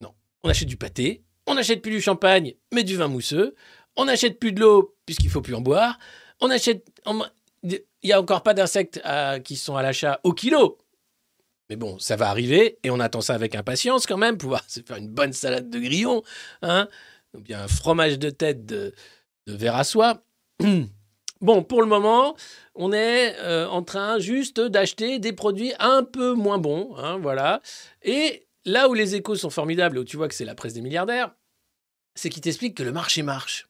Non, on achète du pâté, on n'achète plus du champagne, mais du vin mousseux. On n'achète plus de l'eau puisqu'il faut plus en boire. On achète. Il n'y a encore pas d'insectes à- qui sont à l'achat au kilo. Mais bon, ça va arriver et on attend ça avec impatience quand même, pouvoir (laughs) se faire une bonne salade de grillon, hein, ou bien un fromage de tête de, de verre à soie. (clears throat) Bon, pour le moment, on est euh, en train juste d'acheter des produits un peu moins bons, hein, voilà. Et là où les échos sont formidables, où tu vois que c'est la presse des milliardaires, c'est qu'ils t'expliquent que le marché marche.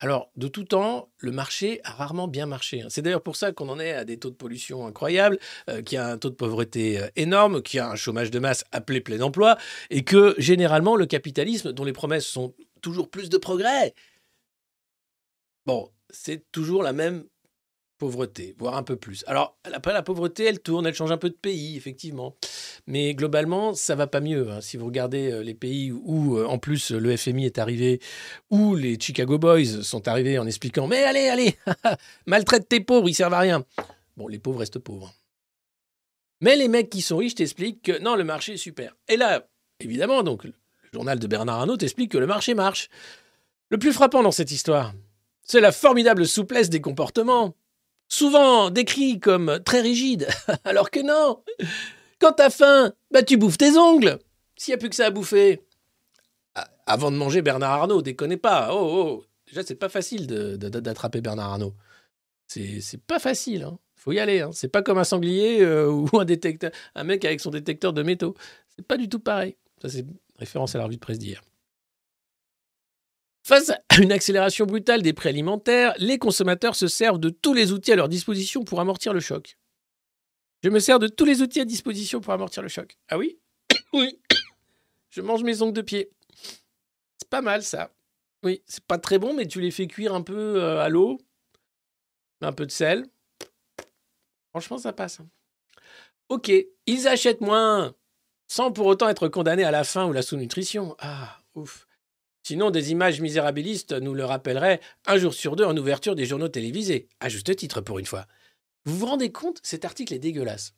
Alors, de tout temps, le marché a rarement bien marché. hein. C'est d'ailleurs pour ça qu'on en est à des taux de pollution incroyables, euh, qu'il y a un taux de pauvreté euh, énorme, qu'il y a un chômage de masse appelé plein emploi, et que généralement, le capitalisme, dont les promesses sont toujours plus de progrès, bon, c'est toujours la même pauvreté, voire un peu plus. Alors, après, la pauvreté, elle tourne, elle change un peu de pays, effectivement. Mais globalement, ça va pas mieux. hein. Si vous regardez euh, les pays où, euh, en plus, le FMI est arrivé, où les Chicago Boys sont arrivés en expliquant Mais allez, allez, (laughs) maltraite tes pauvres, ils servent à rien. Bon, les pauvres restent pauvres. Mais les mecs qui sont riches t'expliquent que non, le marché est super. Et là, évidemment, donc, le journal de Bernard Arnault t'explique que le marché marche. Le plus frappant dans cette histoire, c'est la formidable souplesse des comportements. Souvent décrit comme très rigide, (laughs) alors que non. Quand t'as faim, bah tu bouffes tes ongles. S'il n'y a plus que ça à bouffer. Ah, Avant de manger Bernard Arnault, déconnez pas. Oh, oh. Déjà, c'est pas facile d'attraper Bernard Arnault. C'est c'est pas facile. Hein. Faut y aller. Hein. C'est pas comme un sanglier euh, (laughs) ou un détecteur, un mec avec son détecteur de métaux. C'est pas du tout pareil. Ça, c'est référence à la revue de presse d'hier. Face à une accélération brutale des prix alimentaires, les consommateurs se servent de tous les outils à leur disposition pour amortir le choc. Je me sers de tous les outils à disposition pour amortir le choc. Ah oui? (coughs) Oui. (coughs) Je mange mes ongles de pied. C'est pas mal ça. Oui, c'est pas très bon, mais tu les fais cuire un peu euh, à l'eau, un peu de sel. Franchement, ça passe. hein. Ok, ils achètent moins, sans pour autant être condamnés à la faim ou la sous-nutrition. Ah, ouf. Sinon, des images misérabilistes nous le rappelleraient un jour sur deux en ouverture des journaux télévisés. À juste titre, pour une fois. Vous vous rendez compte Cet article est dégueulasse.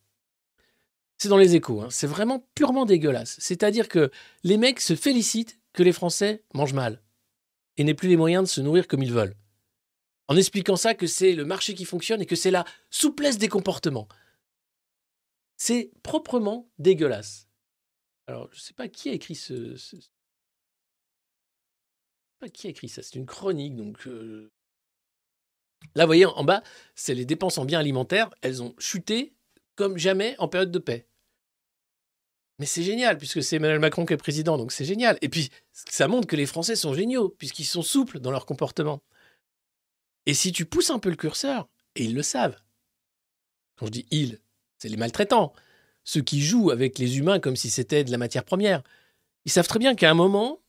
C'est dans les échos, hein. c'est vraiment purement dégueulasse. C'est-à-dire que les mecs se félicitent que les Français mangent mal et n'aient plus les moyens de se nourrir comme ils veulent. En expliquant ça que c'est le marché qui fonctionne et que c'est la souplesse des comportements. C'est proprement dégueulasse. Alors, je ne sais pas qui a écrit ce, qui a écrit ça. C'est une chronique, donc. euh, Là, vous voyez, en bas, c'est les dépenses en biens alimentaires. Elles ont chuté comme jamais en période de paix. Mais c'est génial, puisque c'est Emmanuel Macron qui est président, donc c'est génial. Et puis, ça montre que les Français sont géniaux, puisqu'ils sont souples dans leur comportement. Et si tu pousses un peu le curseur, et ils le savent, quand je dis ils, c'est les maltraitants, ceux qui jouent avec les humains comme si c'était de la matière première, ils savent très bien qu'à un moment,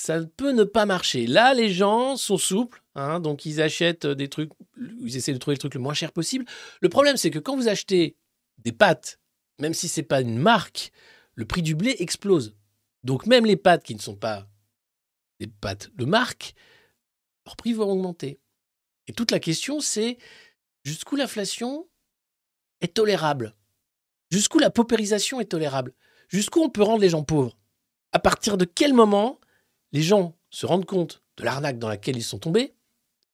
ça peut ne pas marcher. Là, les gens sont souples, hein, donc ils achètent des trucs, ils essaient de trouver le truc le moins cher possible. Le problème, c'est que quand vous achetez des pâtes, même si c'est pas une marque, le prix du blé explose. Donc même les pâtes qui ne sont pas des pâtes de marque, leur prix va augmenter. Et toute la question, c'est jusqu'où l'inflation est tolérable? Jusqu'où la paupérisation est tolérable? Jusqu'où on peut rendre les gens pauvres? À partir de quel moment les gens se rendent compte de l'arnaque dans laquelle ils sont tombés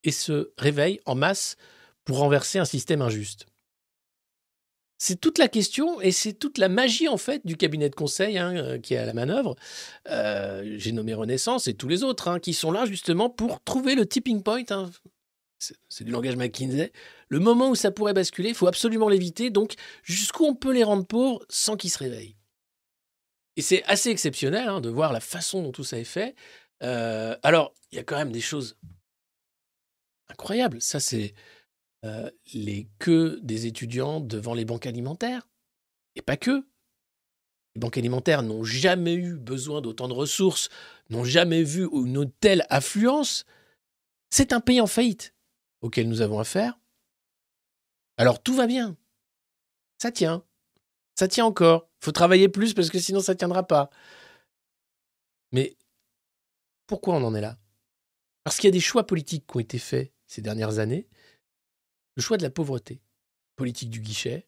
et se réveillent en masse pour renverser un système injuste c'est toute la question et c'est toute la magie en fait du cabinet de conseil hein, euh, qui est à la manœuvre. Euh, j'ai nommé Renaissance et tous les autres hein, qui sont là justement pour trouver le tipping point. Hein. C'est du langage McKinsey. Le moment où ça pourrait basculer, il faut absolument l'éviter. Donc jusqu'où on peut les rendre pauvres sans qu'ils se réveillent. Et c'est assez exceptionnel de voir la façon dont tout ça est fait. Euh, alors, il y a quand même des choses incroyables. Ça, c'est euh, les queues des étudiants devant les banques alimentaires. Et pas que. Les banques alimentaires n'ont jamais eu besoin d'autant de ressources, n'ont jamais vu une telle affluence. C'est un pays en faillite auquel nous avons affaire. Alors tout va bien. Ça tient. Ça tient encore. Faut travailler plus parce que sinon ça tiendra pas. Mais pourquoi on en est là? Parce qu'il y a des choix politiques qui ont été faits ces dernières années. Le choix de la pauvreté, politique du guichet,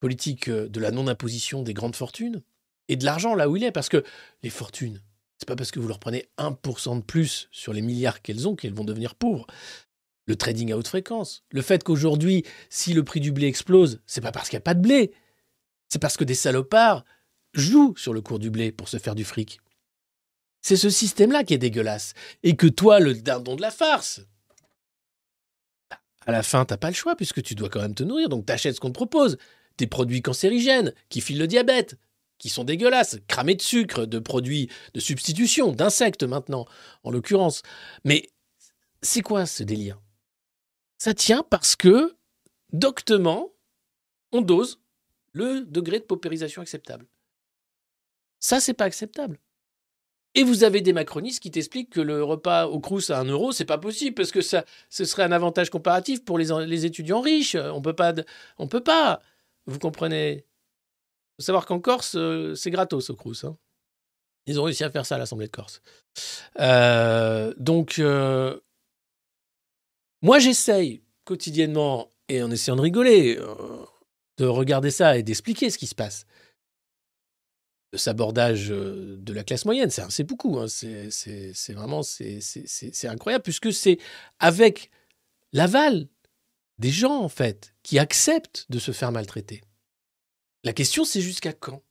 politique euh, de la non-imposition des grandes fortunes, et de l'argent là où il est, parce que les fortunes, c'est pas parce que vous leur prenez 1% de plus sur les milliards qu'elles ont qu'elles vont devenir pauvres. Le trading à haute fréquence, le fait qu'aujourd'hui, si le prix du blé explose, c'est pas parce qu'il n'y a pas de blé, c'est parce que des salopards jouent sur le cours du blé pour se faire du fric. C'est ce système-là qui est dégueulasse. Et que toi, le dindon de la farce, à la fin, t'as pas le choix puisque tu dois quand même te nourrir. Donc t'achètes ce qu'on te propose. Des produits cancérigènes qui filent le diabète, qui sont dégueulasses, cramés de sucre, de produits de substitution, d'insectes maintenant, en l'occurrence. Mais c'est quoi ce délire? Ça tient parce que, doctement, on dose le degré de paupérisation acceptable. Ça, c'est pas acceptable. Et vous avez des macronistes qui t'expliquent que le repas au Crous à 1 euro, c'est pas possible parce que ça, ce serait un avantage comparatif pour les, les étudiants riches. On peut pas, on peut pas. Vous comprenez? Faut savoir qu'en Corse, euh, c'est gratos au Crous. Hein. Ils ont réussi à faire ça à l'Assemblée de Corse. Euh, donc, euh, moi, j'essaye quotidiennement, et en essayant de rigoler, de regarder ça et d'expliquer ce qui se passe de sabordage de la classe moyenne. C'est beaucoup. Hein. C'est vraiment c'est incroyable puisque c'est avec l'aval des gens en fait qui acceptent de se faire maltraiter. La question c'est jusqu'à quand?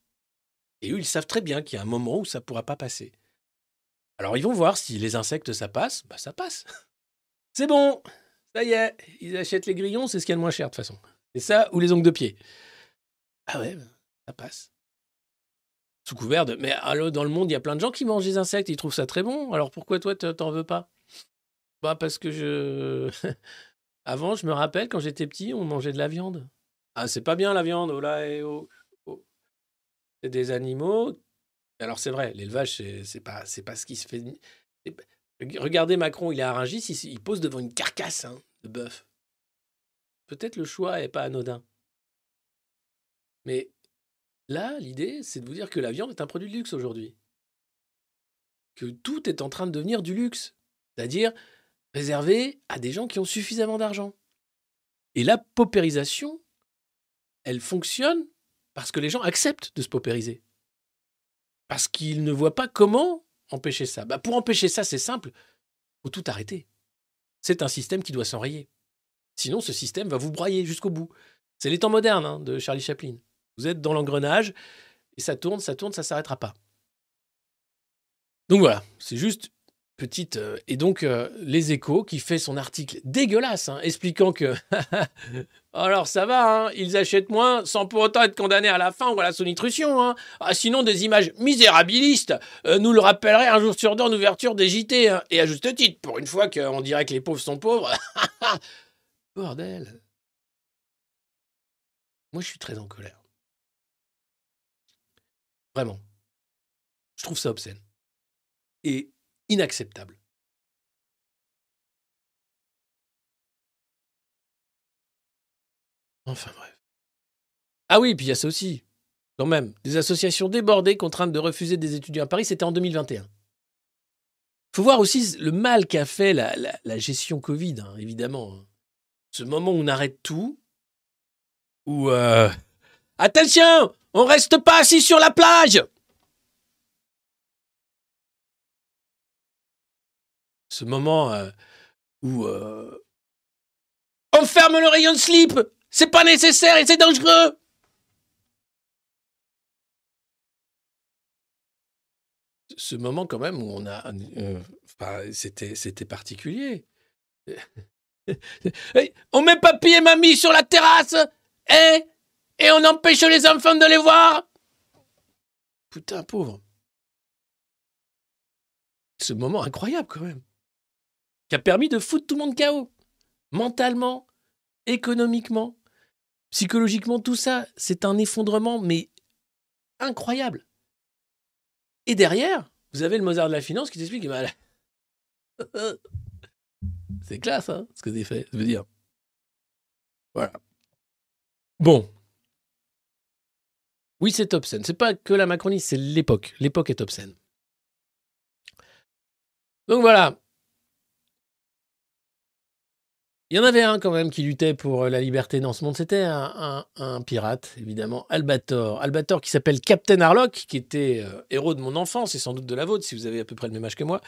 Et eux ils savent très bien qu'il y a un moment où ça ne pourra pas passer. Alors ils vont voir si les insectes ça passe, bah ça passe. (laughs) C'est bon, ça y est, ils achètent les grillons, c'est ce qu'il y a de moins cher de toute façon. C'est ça ou les ongles de pied. Ah ouais, ça passe sous couvert de. Mais allô, dans le monde, il y a plein de gens qui mangent des insectes, ils trouvent ça très bon. Alors pourquoi toi, t'en veux pas? Bah, parce que je. (laughs) Avant, je me rappelle, quand j'étais petit, on mangeait de la viande. Ah, c'est pas bien la viande, oh là, et oh, oh. C'est des animaux. Alors, c'est vrai, l'élevage, c'est pas, pas ce qui se fait. Regardez Macron, il est à Rungis, il, pose devant une carcasse hein, de bœuf. Peut-être le choix est pas anodin. Mais Là, l'idée, c'est de vous dire que la viande est un produit de luxe aujourd'hui. Que tout est en train de devenir du luxe. C'est-à-dire réservé à des gens qui ont suffisamment d'argent. Et la paupérisation, elle fonctionne parce que les gens acceptent de se paupériser. Parce qu'ils ne voient pas comment empêcher ça. Bah pour empêcher ça, c'est simple. Il faut tout arrêter. C'est un système qui doit s'enrayer. Sinon, ce système va vous broyer jusqu'au bout. C'est les temps modernes hein, de Charlie Chaplin. Vous êtes dans l'engrenage et ça tourne, ça tourne, ça ne s'arrêtera pas. Donc voilà, c'est juste petite. euh, et donc, euh, Les Échos, qui fait son article dégueulasse, hein, expliquant que. (laughs) Alors, ça va, hein, ils achètent moins sans pour autant être condamnés à la faim ou à la sous-nutrition. hein. Ah, sinon, des images misérabilistes euh, nous le rappelleraient un jour sur deux en ouverture des JT. Et à juste titre, pour une fois qu'on dirait que les pauvres sont pauvres. (laughs) Bordel. Moi, je suis très en colère. Vraiment. Je trouve ça obscène. Et inacceptable. Enfin bref. Ah oui, puis il y a ça aussi. Quand même. Des associations débordées contraintes de refuser des étudiants à Paris, c'était en 2021. faut voir aussi le mal qu'a fait la, gestion Covid, hein, évidemment. Ce moment où on arrête tout, où... euh, Attention On reste pas assis sur la plage Ce moment euh, où... euh, On ferme le rayon de slip C'est pas nécessaire et c'est dangereux Ce moment quand même où on a... enfin, c'était, c'était particulier. (laughs) On met papy et mamie sur la terrasse hein Et on empêche les enfants de les voir Putain, pauvre. Ce moment incroyable quand même. Qui a permis de foutre tout le monde KO. Mentalement, économiquement, psychologiquement, tout ça, c'est un effondrement, mais incroyable. Et derrière, vous avez le Mozart de la finance qui t'explique, bah, (laughs) c'est classe, hein, ce que j'ai fait, je veux dire. Voilà. Bon. Oui, c'est obscène. C'est pas que la Macronie, c'est l'époque. L'époque est obscène. Donc voilà. Il y en avait un quand même qui luttait pour la liberté dans ce monde. C'était un, pirate, évidemment, Albator. Albator qui s'appelle Captain Harlock, qui était euh, héros de mon enfance et sans doute de la vôtre, si vous avez à peu près le même âge que moi.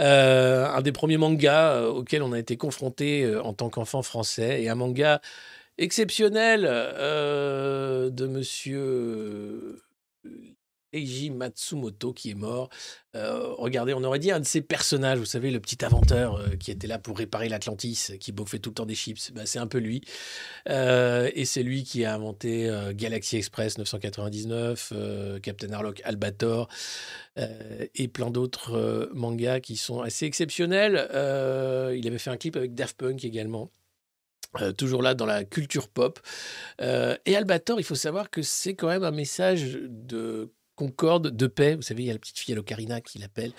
Euh, un des premiers mangas euh, auxquels on a été confronté euh, en tant qu'enfant français. Et un manga exceptionnel euh, de monsieur Eiji Matsumoto qui est mort. Euh, regardez, on aurait dit un de ces personnages, vous savez, le petit inventeur euh, qui était là pour réparer l'Atlantis, qui bouffait tout le temps des chips. Bah, c'est un peu lui. Euh, et c'est lui qui a inventé Galaxy Express 999, euh, Captain Harlock Albator et plein d'autres mangas qui sont assez exceptionnels. Il avait fait un clip avec Daft Punk également. Toujours là dans la culture pop. Et Albator, il faut savoir que c'est quand même un message de concorde, de paix. Vous savez, il y a la petite fille à l'ocarina qui l'appelle.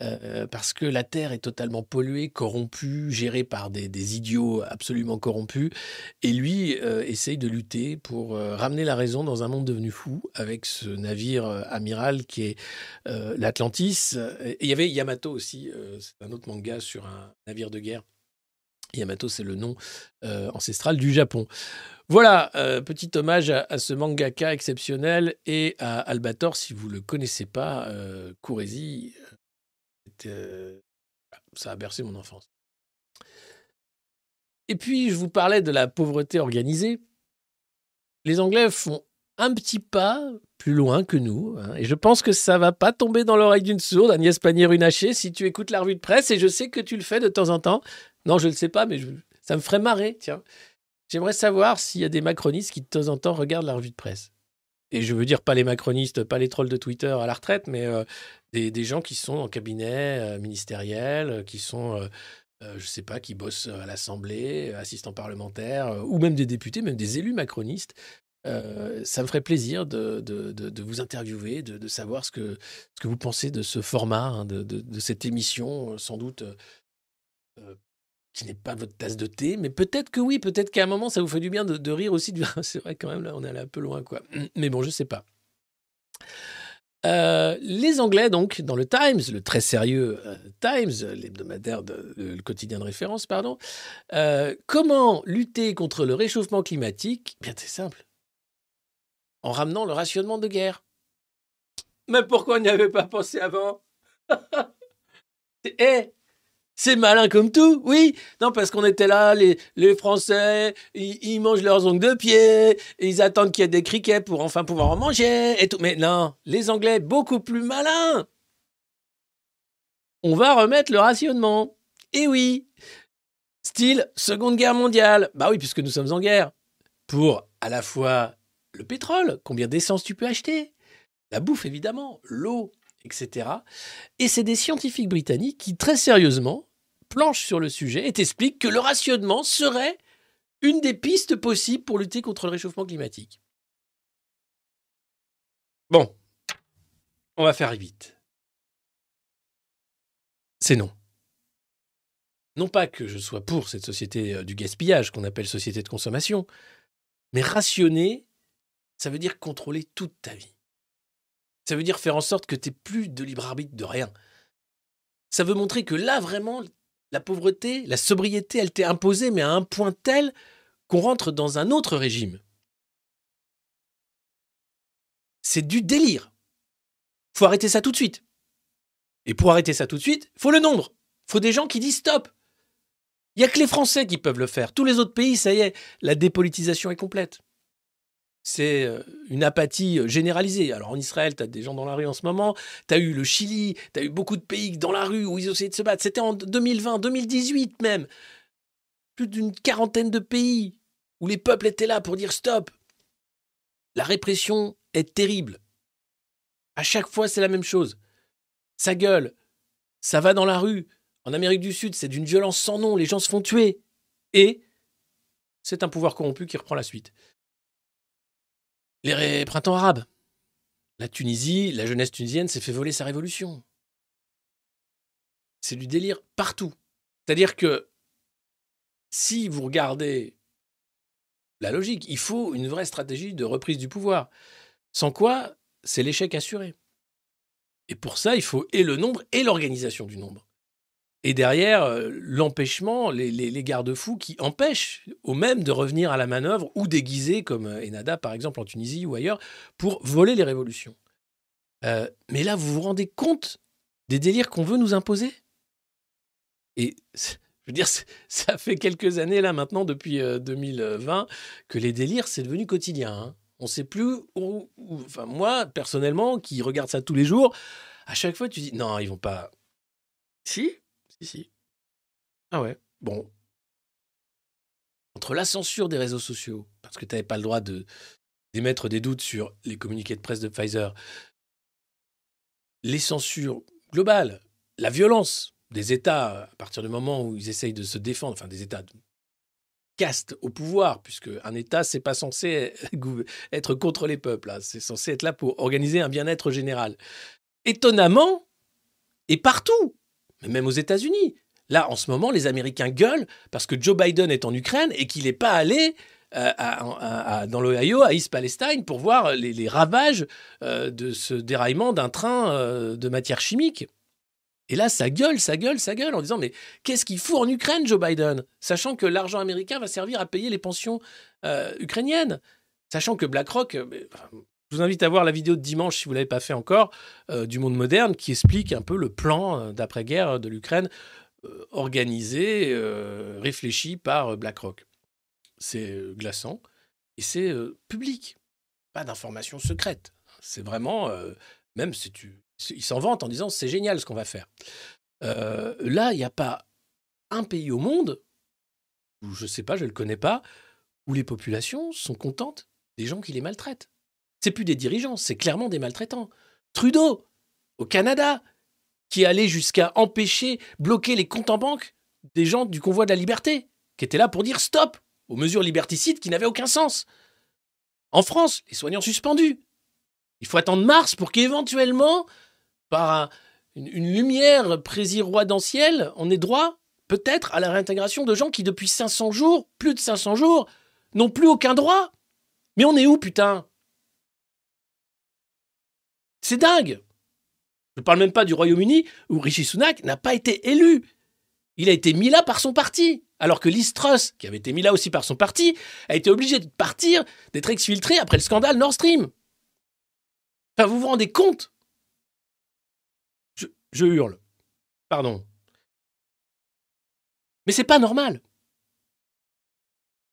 euh, parce que la Terre est totalement polluée, corrompue, gérée par des, idiots absolument corrompus. Et lui euh, essaye de lutter pour euh, ramener la raison dans un monde devenu fou avec ce navire amiral qui est l'Atlantis. Et il y avait Yamato aussi, c'est un autre manga sur un navire de guerre. Yamato, c'est le nom ancestral du Japon. Voilà, euh, petit hommage à, ce mangaka exceptionnel et à Albator, si vous ne le connaissez pas, euh, courez-y. C'est, euh, ça a bercé mon enfance. Et puis, je vous parlais de la pauvreté organisée. Les Anglais font un petit pas plus loin que nous, hein, et je pense que ça va pas tomber dans l'oreille d'une sourde, Agnès Pannier-Runacher, si tu écoutes la revue de presse, et je sais que tu le fais de temps en temps. Non, je ne le sais pas, mais ça me ferait marrer, tiens. J'aimerais savoir s'il y a des macronistes qui de temps en temps regardent la revue de presse. Et je veux dire pas les macronistes, pas les trolls de Twitter à la retraite, mais euh, des, gens qui sont en cabinet euh, ministériel, euh, qui sont, euh, je sais pas, qui bossent à l'Assemblée, assistants parlementaires, ou même des députés, même des élus macronistes. Ça me ferait plaisir de, vous interviewer, de, savoir ce que, vous pensez de ce format, hein, de, cette émission, sans doute qui n'est pas votre tasse de thé, mais peut-être que oui, peut-être qu'à un moment, ça vous fait du bien de, rire aussi. (laughs) C'est vrai, quand même, là, on est allé un peu loin, quoi. Mais bon, je sais pas. Euh, les Anglais, donc, dans le Times, le très sérieux euh, Times, l'hebdomadaire, le quotidien de référence, pardon, euh, comment lutter contre le réchauffement climatique Bien, c'est simple. En ramenant le rationnement de guerre. Mais pourquoi on n'y avait pas pensé avant? (laughs) Eh, c'est malin comme tout, oui. Non, parce qu'on était là, les, Français, ils, mangent leurs ongles de pied, ils attendent qu'il y ait des criquets pour enfin pouvoir en manger, et tout. Mais non, les Anglais, beaucoup plus malins. on va remettre le rationnement. Et oui, style Seconde Guerre mondiale. Bah oui, puisque nous sommes en guerre. Pour à la fois le pétrole, combien d'essence tu peux acheter, la bouffe évidemment, l'eau, etc. Et c'est des scientifiques britanniques qui, très sérieusement, planchent sur le sujet et t'expliquent que le rationnement serait une des pistes possibles pour lutter contre le réchauffement climatique. Bon, on va faire vite. C'est non. Non pas que je sois pour cette société euh, du gaspillage qu'on appelle société de consommation, mais rationner, ça veut dire contrôler toute ta vie. Ça veut dire faire en sorte que tu n'aies plus de libre arbitre de rien. Ça veut montrer que là, vraiment, la pauvreté, la sobriété, elle t'est imposée, mais à un point tel qu'on rentre dans un autre régime. C'est du délire. Faut arrêter ça tout de suite. Et pour arrêter ça tout de suite, faut le nombre. Faut des gens qui disent stop. Il n'y a que les Français qui peuvent le faire. Tous les autres pays, ça y est, la dépolitisation est complète. C'est euh, une apathie euh, généralisée. Alors en Israël, tu as des gens dans la rue en ce moment, tu as eu le Chili, tu as eu beaucoup de pays dans la rue où ils ont essayé de se battre. C'était en 2020, 2018 même. Plus d'une quarantaine de pays où les peuples étaient là pour dire stop. La répression est terrible. À chaque fois, c'est la même chose. Ça gueule, ça va dans la rue. En Amérique du Sud, c'est d'une violence sans nom, les gens se font tuer. Et c'est un pouvoir corrompu qui reprend la suite. Les printemps arabes. La Tunisie, la jeunesse tunisienne s'est fait voler sa révolution. C'est du délire partout. C'est-à-dire que si vous regardez la logique. Il faut une vraie stratégie de reprise du pouvoir. Sans quoi, c'est l'échec assuré. Et pour ça, il faut et le nombre et l'organisation du nombre. Et derrière, euh, l'empêchement, les, garde-fous qui empêchent au même de revenir à la manœuvre ou déguisés, comme euh, Enada par exemple en Tunisie ou ailleurs, pour voler les révolutions. Euh, mais là, vous vous rendez compte des délires qu'on veut nous imposer? Et je veux dire, ça fait quelques années là maintenant, depuis 2020, euh, que les délires, c'est devenu quotidien. Hein. On ne sait plus où, Enfin, moi, personnellement, qui regarde ça tous les jours, à chaque fois, tu dis non, ils vont pas. Si, si, si. Ah ouais, bon. Entre la censure des réseaux sociaux, parce que tu n'avais pas le droit de d'émettre des doutes sur les communiqués de presse de Pfizer, les censures globales, la violence, des États, à partir du moment où ils essayent de se défendre, enfin des États castes au pouvoir, puisque un État, c'est pas censé être contre les peuples, hein. c'est censé être là pour organiser un bien-être général. Étonnamment, et partout, mais même aux États-Unis, là, en ce moment, les Américains gueulent parce que Joe Biden est en Ukraine et qu'il n'est pas allé euh, dans l'Ohio, à East Palestine, pour voir les, ravages euh, de ce déraillement d'un train euh, de matière chimique. Et là, ça gueule, ça gueule, ça gueule en disant Mais qu'est-ce qu'il fout en Ukraine, Joe Biden? Sachant que l'argent américain va servir à payer les pensions ukrainiennes. Sachant que BlackRock. Euh, je vous invite à voir la vidéo de dimanche, si vous ne l'avez pas fait encore, euh, du Monde Moderne, qui explique un peu le plan d'après-guerre de l'Ukraine, organisé, réfléchi par BlackRock. C'est glaçant et c'est public. Pas d'informations secrètes. C'est vraiment. même si tu ils s'en vantent en disant c'est génial ce qu'on va faire. Euh, là, il n'y a pas un pays au monde, où je ne sais pas, je ne le connais pas, où les populations sont contentes des gens qui les maltraitent. C'est plus des dirigeants, c'est clairement des maltraitants. Trudeau, au Canada, qui allait jusqu'à empêcher, bloquer les comptes en banque des gens du convoi de la liberté, qui étaient là pour dire stop aux mesures liberticides qui n'avaient aucun sens. En France, les soignants suspendus. Il faut attendre mars pour qu'éventuellement par une, lumière présiroidentielle, on est droit peut-être à la réintégration de gens qui depuis 500 jours, plus de 500 jours, n'ont plus aucun droit. Mais on est où, putain? C'est dingue Je ne parle même pas du Royaume-Uni où Rishi Sunak n'a pas été élu. Il a été mis là par son parti. Alors que Liz Truss, qui avait été mis là aussi par son parti, a été obligé de partir, d'être exfiltré après le scandale Nord Stream. Enfin, vous vous rendez compte? Je hurle. Pardon. Mais c'est pas normal.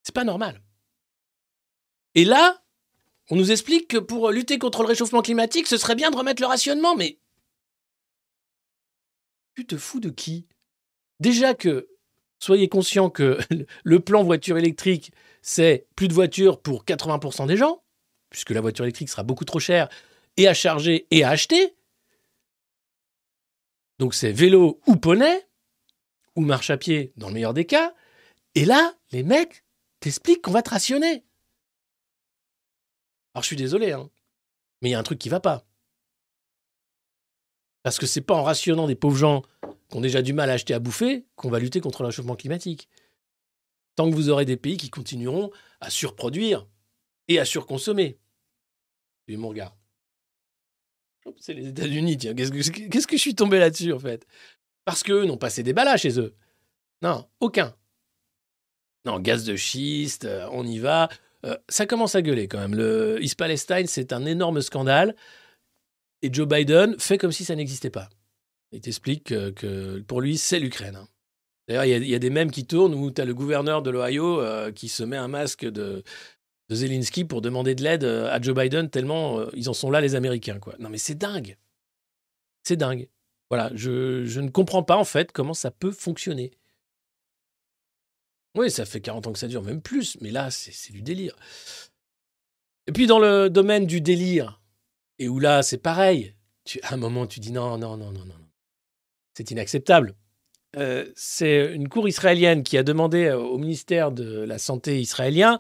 C'est pas normal. Et là, on nous explique que pour lutter contre le réchauffement climatique, ce serait bien de remettre le rationnement, mais Tu te fous de qui? Déjà que, soyez conscient que (laughs) le plan voiture électrique, c'est plus de voitures pour 80% des gens, puisque la voiture électrique sera beaucoup trop chère et à charger et à acheter. Donc c'est vélo ou poney, ou marche à pied dans le meilleur des cas. Et là, les mecs t'expliquent qu'on va te rationner. Alors je suis désolé, hein, mais il y a un truc qui va pas. Parce que c'est pas en rationnant des pauvres gens qui ont déjà du mal à acheter à bouffer qu'on va lutter contre le réchauffement climatique. Tant que vous aurez des pays qui continueront à surproduire et à surconsommer. C'est mon regard. C'est les États-Unis, tiens. Qu'est-ce que, qu'est-ce que je suis tombé là-dessus, en fait? Parce qu'eux n'ont pas ces débats-là chez eux. Non, aucun. Non, gaz de schiste, euh, on y va. Euh, ça commence à gueuler quand même. Le East Palestine, c'est un énorme scandale. Et Joe Biden fait comme si ça n'existait pas. Il t'explique que, pour lui, c'est l'Ukraine. hein. D'ailleurs, il y a- des mèmes qui tournent où tu as le gouverneur de l'Ohio euh, qui se met un masque de, de Zelensky pour demander de l'aide euh, à Joe Biden, tellement ils en sont là, les Américains. Quoi. Non, mais c'est dingue. C'est dingue. Voilà, je ne comprends pas en fait comment ça peut fonctionner. Oui, ça fait 40 ans que ça dure, même plus, mais là, c'est du délire. Et puis dans le domaine du délire, et où là, c'est pareil, tu, à un moment, tu dis non, non, non, non, non, non. c'est inacceptable. Euh, c'est une cour israélienne qui a demandé euh, au ministère de la Santé israélien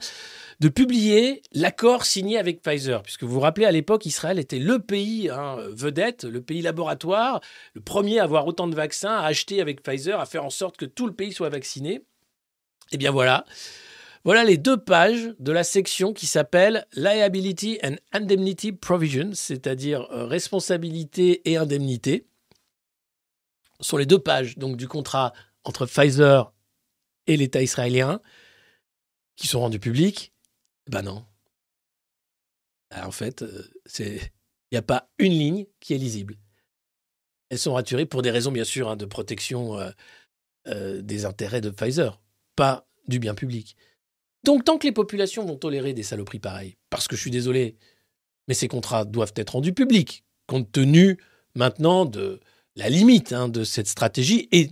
de publier l'accord signé avec Pfizer. Puisque vous vous rappelez, à l'époque, Israël était le pays hein, vedette, le pays laboratoire, le premier à avoir autant de vaccins, à acheter avec Pfizer, à faire en sorte que tout le pays soit vacciné. Eh bien voilà. Voilà les deux pages de la section qui s'appelle Liability and Indemnity Provision, c'est-à-dire euh, responsabilité et indemnité. Sur les deux pages donc du contrat entre Pfizer et l'État israélien, qui sont rendus publics, ben non. Ah, en fait, euh, il n'y a pas une ligne qui est lisible. Elles sont raturées pour des raisons, bien sûr, hein, de protection euh, des intérêts de Pfizer, pas du bien public. Donc, tant que les populations vont tolérer des saloperies pareilles, parce que je suis désolé, mais ces contrats doivent être rendus publics, compte tenu maintenant de la limite hein, de cette stratégie et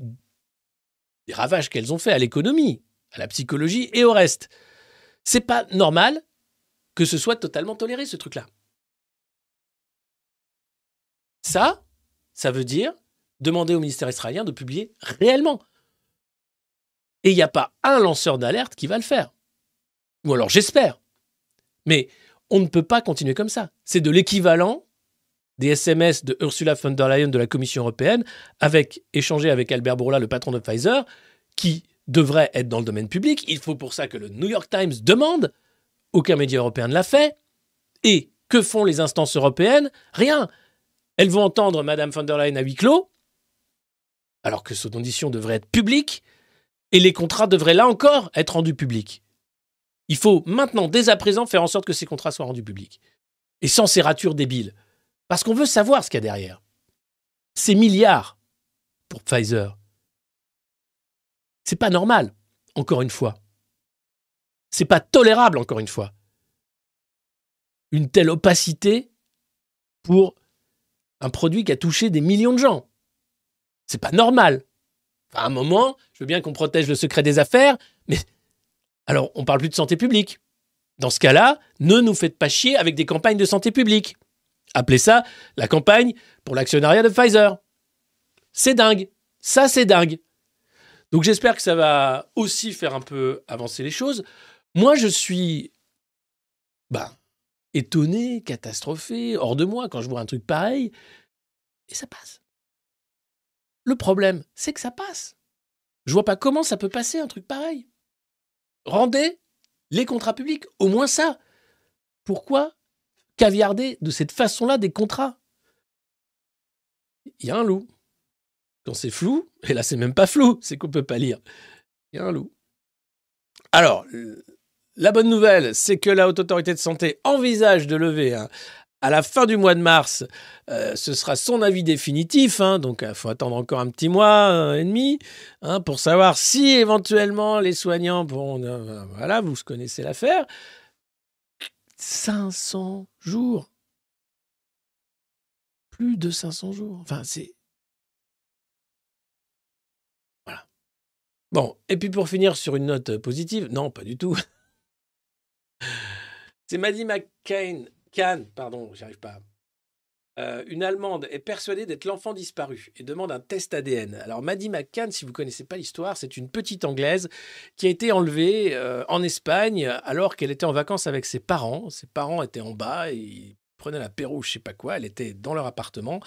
des ravages qu'elles ont fait à l'économie, à la psychologie et au reste. C'est pas normal que ce soit totalement toléré, ce truc-là. Ça, ça veut dire demander au ministère israélien de publier réellement. Et il n'y a pas un lanceur d'alerte qui va le faire. Ou alors j'espère. Mais on ne peut pas continuer comme ça. C'est de l'équivalent des SMS de Ursula von der Leyen de la Commission européenne, avec échangé avec Albert Bourla, le patron de Pfizer, qui devrait être dans le domaine public. Il faut pour ça que le New York Times demande. Aucun média européen ne l'a fait. Et que font les instances européennes? Rien. Elles vont entendre Madame von der Leyen à huis clos, alors que son audition devrait être publique, et les contrats devraient là encore être rendus publics. Il faut maintenant, dès à présent, faire en sorte que ces contrats soient rendus publics. Et sans ces ratures débiles. Parce qu'on veut savoir ce qu'il y a derrière. Ces milliards pour Pfizer. C'est pas normal, encore une fois. C'est pas tolérable, encore une fois. Une telle opacité pour un produit qui a touché des millions de gens. C'est pas normal. À un moment, je veux bien qu'on protège le secret des affaires, mais alors on parle plus de santé publique. Dans ce cas-là, ne nous faites pas chier avec des campagnes de santé publique. Appelez ça la campagne pour l'actionnariat de Pfizer. C'est dingue. Ça, c'est dingue. Donc j'espère que ça va aussi faire un peu avancer les choses. Moi, je suis bah, étonné, catastrophé, hors de moi quand je vois un truc pareil. Et ça passe. Le problème, c'est que ça passe. Je vois pas comment ça peut passer un truc pareil. Rendez les contrats publics, au moins ça. Pourquoi caviarder de cette façon-là des contrats? Il y a un loup. Quand c'est flou, et là c'est même pas flou, c'est qu'on peut pas lire. Il y a un loup. Alors, la bonne nouvelle, c'est que la Haute Autorité de Santé envisage de lever hein, à la fin du mois de mars, euh, ce sera son avis définitif, hein, donc il faut attendre encore un petit mois et demi hein, pour savoir si éventuellement les soignants pourront... euh, voilà, vous connaissez l'affaire. 500 jours. Plus de 500 jours. Enfin, c'est... Bon, et puis pour finir sur une note positive, non, pas du tout. (laughs) C'est Maddie McCain, Kahn, pardon, j'arrive pas. Euh, une Allemande est persuadée d'être l'enfant disparu et demande un test ADN. Alors Maddie McCann, si vous connaissez pas l'histoire, c'est une petite Anglaise qui a été enlevée euh, en Espagne alors qu'elle était en vacances avec ses parents. Ses parents étaient en bas et ils prenaient l'apéro, je sais pas quoi. Elle était dans leur appartement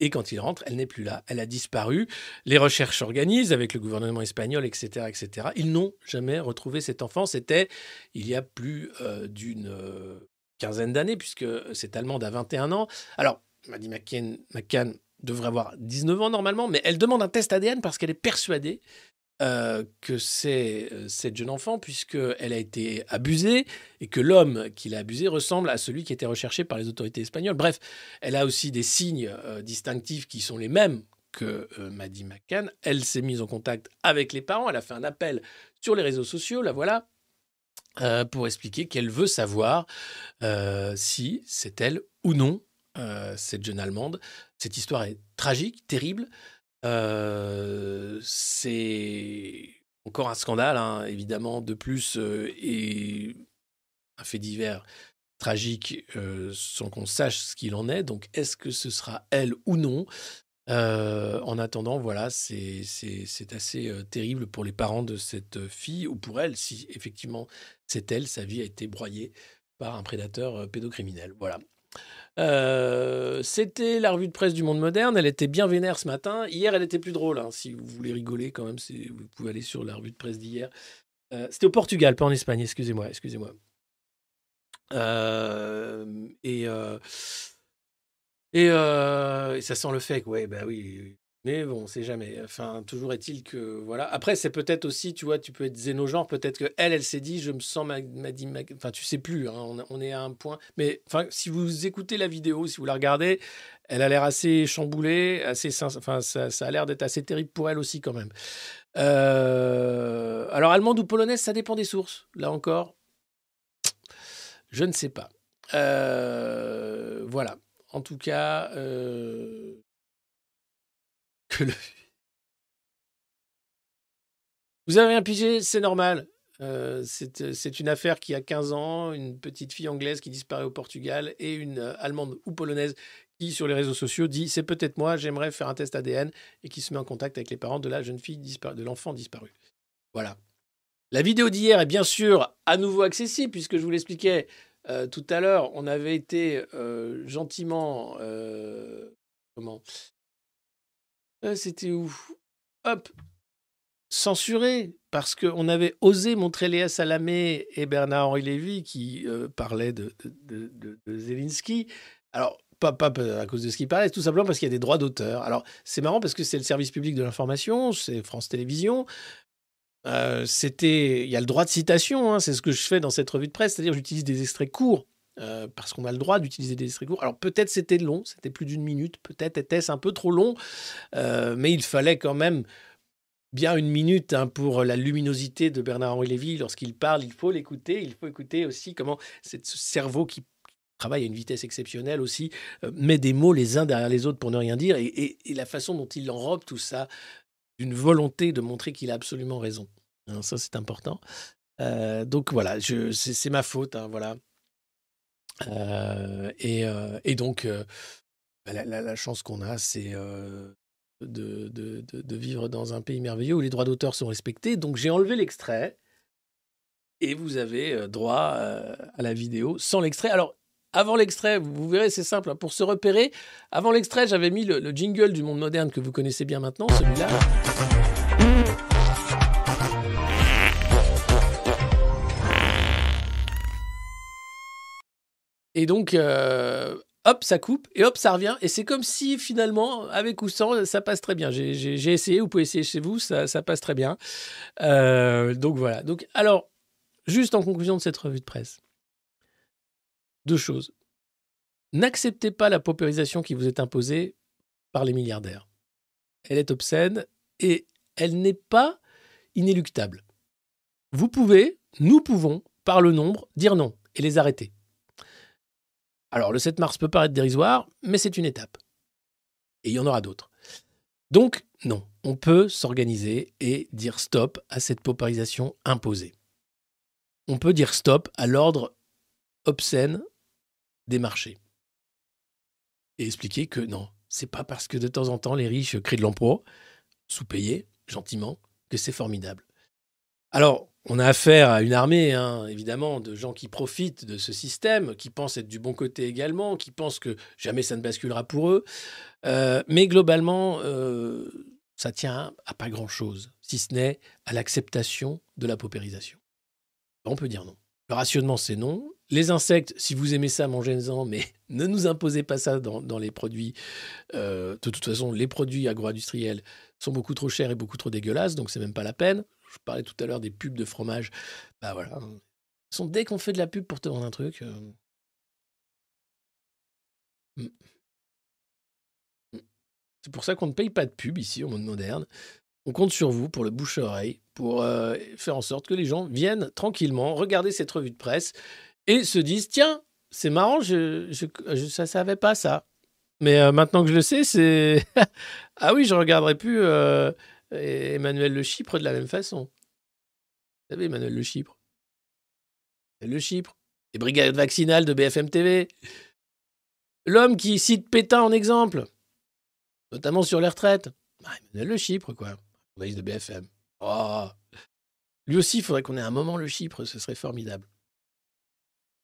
et quand ils rentrent, elle n'est plus là. Elle a disparu. Les recherches s'organisent avec le gouvernement espagnol, etc., etc. Ils n'ont jamais retrouvé cet enfant. C'était il y a plus euh, d'une quinzaine d'années puisque cette Allemande a 21 ans. Alors Maddie McCann, devrait avoir 19 ans normalement, mais elle demande un test ADN parce qu'elle est persuadée euh, que c'est euh, cette jeune enfant, puisqu'elle a été abusée et que l'homme qui l'a abusée ressemble à celui qui était recherché par les autorités espagnoles. Bref, elle a aussi des signes euh, distinctifs qui sont les mêmes que Maddie McCann. Elle s'est mise en contact avec les parents, elle a fait un appel sur les réseaux sociaux, la voilà, pour expliquer qu'elle veut savoir si c'est elle ou non euh, cette jeune Allemande. Cette histoire est tragique, terrible. Euh, c'est encore un scandale, hein, évidemment, de plus, euh, et un fait divers tragique sans qu'on sache ce qu'il en est. Donc, est-ce que ce sera elle ou non? En attendant, voilà, c'est assez terrible pour les parents de cette fille, ou pour elle, si effectivement c'est elle, sa vie a été broyée par un prédateur pédocriminel. Voilà. Euh, c'était la revue de presse du monde moderne. Elle était bien vénère ce matin. Hier, elle était plus drôle. Hein. Si vous voulez rigoler, quand même, vous pouvez aller sur la revue de presse d'hier. Euh, c'était au Portugal, pas en Espagne. Excusez-moi, excusez-moi. Euh, et, ça sent le fake. Ouais, bah oui. Mais bon, c'est jamais. Enfin, toujours est-il que voilà. Après, c'est peut-être aussi, tu vois, tu peux être xénogenre. Peut-être que elle, elle s'est dit, je me sens m'a dit, enfin, tu sais plus. Hein, on, est à un point. Mais enfin, si vous écoutez la vidéo, si vous la regardez, elle a l'air assez chamboulée, assez. Enfin, ça, a l'air d'être assez terrible pour elle aussi quand même. Alors, allemande ou polonaise, ça dépend des sources. Là encore, je ne sais pas. Voilà. En tout cas. Euh, (laughs) vous avez un pigé, c'est normal. Euh, euh, c'est une affaire qui a 15 ans, une petite fille anglaise qui disparaît au Portugal et une allemande ou polonaise qui, sur les réseaux sociaux, dit c'est peut-être moi, j'aimerais faire un test ADN et qui se met en contact avec les parents de la jeune fille disparue, de l'enfant disparu. Voilà. La vidéo d'hier est bien sûr à nouveau accessible puisque je vous l'expliquais tout à l'heure. On avait été gentiment comment? Euh, c'était où? Hop Censuré, parce qu'on avait osé montrer Léa Salamé et Bernard-Henri Lévy qui euh, parlaient de, de. Alors, pas, pas, à cause de ce qu'il parlait, tout simplement parce qu'il y a des droits d'auteur. Alors, c'est marrant parce que c'est le service public de l'information, c'est France Télévisions. Euh, c'était, il y a le droit de citation, hein, c'est ce que je fais dans cette revue de presse, c'est-à-dire j'utilise des extraits courts euh, parce qu'on a le droit d'utiliser des extraits courts. Alors peut-être c'était long, c'était plus d'une minute, peut-être était-ce un peu trop long, euh, mais il fallait quand même bien une minute hein, pour la luminosité de Bernard-Henri Lévy. Lorsqu'il parle, il faut l'écouter, il faut écouter aussi comment ce cerveau qui travaille à une vitesse exceptionnelle aussi, met des mots les uns derrière les autres pour ne rien dire, et, la façon dont il enrobe tout ça, d'une volonté de montrer qu'il a absolument raison. Hein, ça, c'est important. donc voilà, c'est ma faute. Hein, voilà. Euh, et, euh, et, donc, euh, bah, la, chance qu'on a, c'est de, de, de, vivre dans un pays merveilleux où les droits d'auteur sont respectés. Donc, j'ai enlevé l'extrait et vous avez droit à la vidéo sans l'extrait. Alors, avant l'extrait, vous verrez, c'est simple. Hein, pour se repérer, avant l'extrait, j'avais mis le, le, jingle du monde moderne que vous connaissez bien maintenant, celui-là. Et donc, euh, hop, ça coupe, et hop, ça revient. Et c'est comme si finalement, avec ou sans, ça passe très bien. J'ai essayé, vous pouvez essayer chez vous, ça, ça passe très bien. Euh, donc voilà. Donc, alors, juste en conclusion de cette revue de presse, deux choses. N'acceptez pas la paupérisation qui vous est imposée par les milliardaires. Elle est obscène et elle n'est pas inéluctable. Vous pouvez, nous pouvons, par le nombre, dire non et les arrêter. Alors le 7 mars peut paraître dérisoire, mais c'est une étape. Et il y en aura d'autres. Donc, non, on peut s'organiser et dire stop à cette paupérisation imposée. On peut dire stop à l'ordre obscène des marchés. Et expliquer que non, c'est pas parce que de temps en temps les riches créent de l'emploi, sous-payés, gentiment, que c'est formidable. Alors, on a affaire à une armée, hein, évidemment, de gens qui profitent de ce système, qui pensent être du bon côté également, qui pensent que jamais ça ne basculera pour eux. Euh, mais globalement, euh, ça tient à pas grand-chose, si ce n'est à l'acceptation de la paupérisation. On peut dire non. Le rationnement, c'est non. Les insectes, si vous aimez ça, mangez-en, mais (laughs) ne nous imposez pas ça dans, les produits. Euh, de toute façon, les produits agro-industriels sont beaucoup trop chers et beaucoup trop dégueulasses, donc c'est même pas la peine. Je parlais tout à l'heure des pubs de fromage. Bah voilà. Sont, dès qu'on fait de la pub pour te vendre un truc. Euh, hmm. Hmm. C'est pour ça qu'on ne paye pas de pub ici au monde moderne. On compte sur vous pour le bouche à oreille, pour euh, faire en sorte que les gens viennent tranquillement regarder cette revue de presse et se disent tiens, c'est marrant, je, je, je savais pas ça. Mais euh, maintenant que je le sais, c'est (laughs) ah oui, je regarderai plus Emmanuel Le Chypre de la même façon. Vous savez, Emmanuel Le Chypre. Le Chypre. Les brigades vaccinales de BFM TV. L'homme qui cite Pétain en exemple, notamment sur les retraites. Ah, Emmanuel Le Chypre, quoi. Journaliste de BFM. Oh. Lui aussi, il faudrait qu'on ait un moment Le Chypre, ce serait formidable.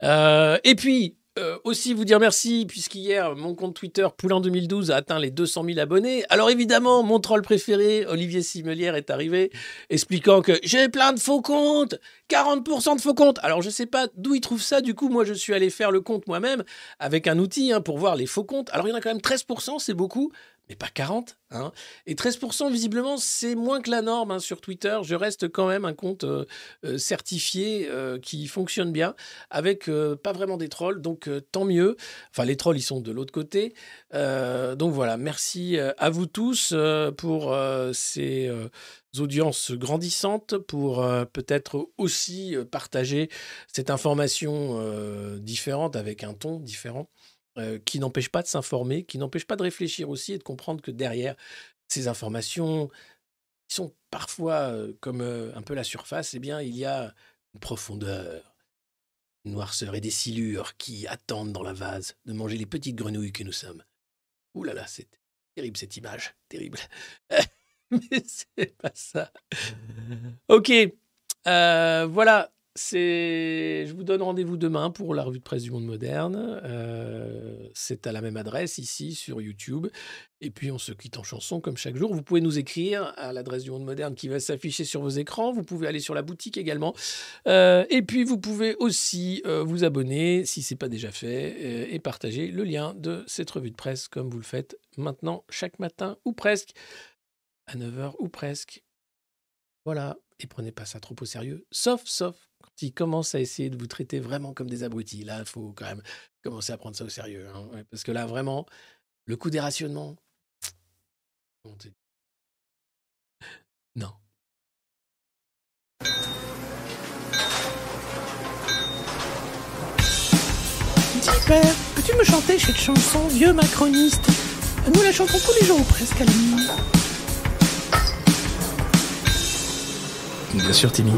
Euh, et puis, euh, aussi vous dire merci, puisqu'hier, mon compte Twitter Poulain 2012 a atteint les 200 000 abonnés. Alors évidemment, mon troll préféré, Olivier Simelière, est arrivé, expliquant que j'ai plein de faux comptes, 40% de faux comptes. Alors je sais pas d'où il trouve ça, du coup, moi je suis allé faire le compte moi-même avec un outil hein, pour voir les faux comptes. Alors il y en a quand même 13%, c'est beaucoup, mais pas 40. Hein. Et 13%, visiblement, c'est moins que la norme hein, sur Twitter. Je reste quand même un compte euh, euh, certifié euh, qui fonctionne bien, avec pas vraiment des trolls, donc tant mieux. Enfin, les trolls, ils sont de l'autre côté. donc voilà, merci à vous tous pour ces audiences grandissantes, pour peut-être aussi partager cette information différente avec un ton différent. Euh, qui n'empêche pas de s'informer, qui n'empêche pas de réfléchir aussi et de comprendre que derrière ces informations, qui sont parfois euh, comme euh, un peu la surface, eh bien, il y a une profondeur, une noirceur et des silures qui attendent dans la vase de manger les petites grenouilles que nous sommes. Ouh là là, c'est terrible cette image, terrible. (laughs) Mais c'est pas ça. Ok, voilà, je vous donne rendez-vous demain pour la revue de presse du monde moderne. Euh, c'est à la même adresse ici sur YouTube. Et puis on se quitte en chanson comme chaque jour. Vous pouvez nous écrire à l'adresse du monde moderne qui va s'afficher sur vos écrans. Vous pouvez aller sur la boutique également. Euh, et puis vous pouvez aussi euh, vous abonner si c'est pas déjà fait et partager le lien de cette revue de presse comme vous le faites maintenant chaque matin ou presque à 9h ou presque. Voilà, et prenez pas ça trop au sérieux, sauf, sauf commencent à essayer de vous traiter vraiment comme des abrutis, là, il faut quand même commencer à prendre ça au sérieux. Hein, parce que là, vraiment, le coup des rationnements. Non. Dis père, peux-tu me chanter cette chanson, vieux macroniste? Nous la chantons tous les jours presque à la nuit. Bien sûr, Timmy.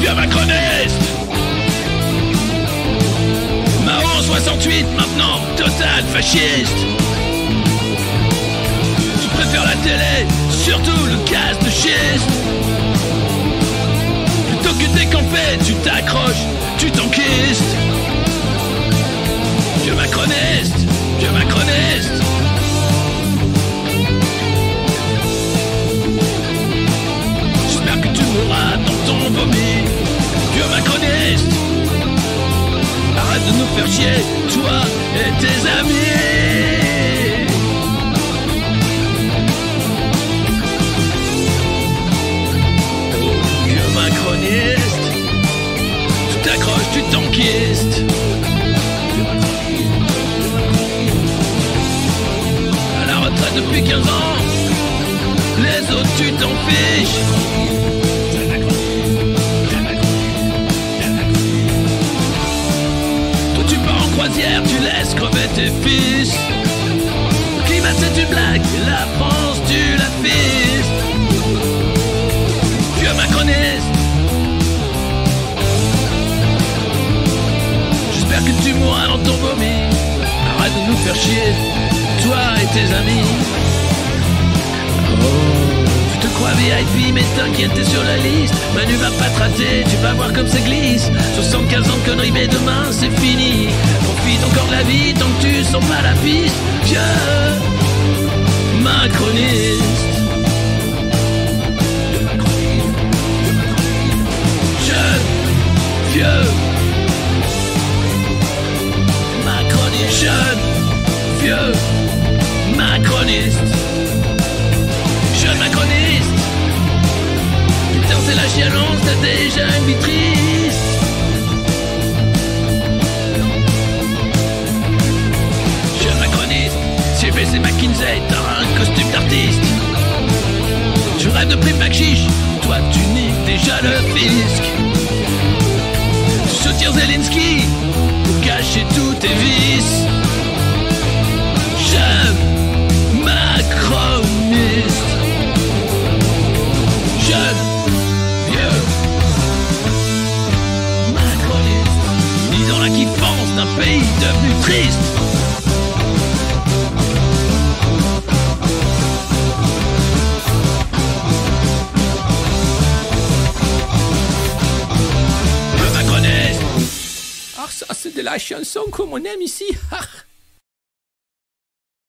Vieux macroniste Marron 68 maintenant, total fasciste. Tu préfères la télé, surtout le casse de schiste. Plutôt que décamper, tu t'accroches, tu t'enquistes. Vieux macroniste, vieux macroniste Dieu macroniste, arrête de nous faire chier, toi et tes amis. Oh, vieux macroniste, tu t'accroches, tu t'enquistes. À la retraite depuis 15 ans, les autres tu t'en fiches. Crever tes fils. Climat c'est une blague, la France tu la fistes. Vieux macroniste. J'espère que tu mourras dans ton vomi. Arrête de nous faire chier, toi et tes amis. Oh, tu crois VIP, mais t'inquiète, t'es sur la liste. Manu va pas te rater, tu vas voir comme ça glisse. 75 ans de conneries, mais demain c'est fini. Profite encore de la vie tant que tu sens pas la piste. Vieux macroniste. Jeune, vieux macroniste. Jeune, vieux Chialance, t'as déjà une vie triste. Jeune macroniste, j'ai McKinsey, t'as un costume d'artiste. Tu rêves de prime chiche, toi tu niques déjà le fisc. Tu soutiens Zelensky pour cacher tous tes vices. Jeune d'un pays devenu triste. Le macroniste. Ah, ça, c'est de la chanson comme on aime ici. (laughs)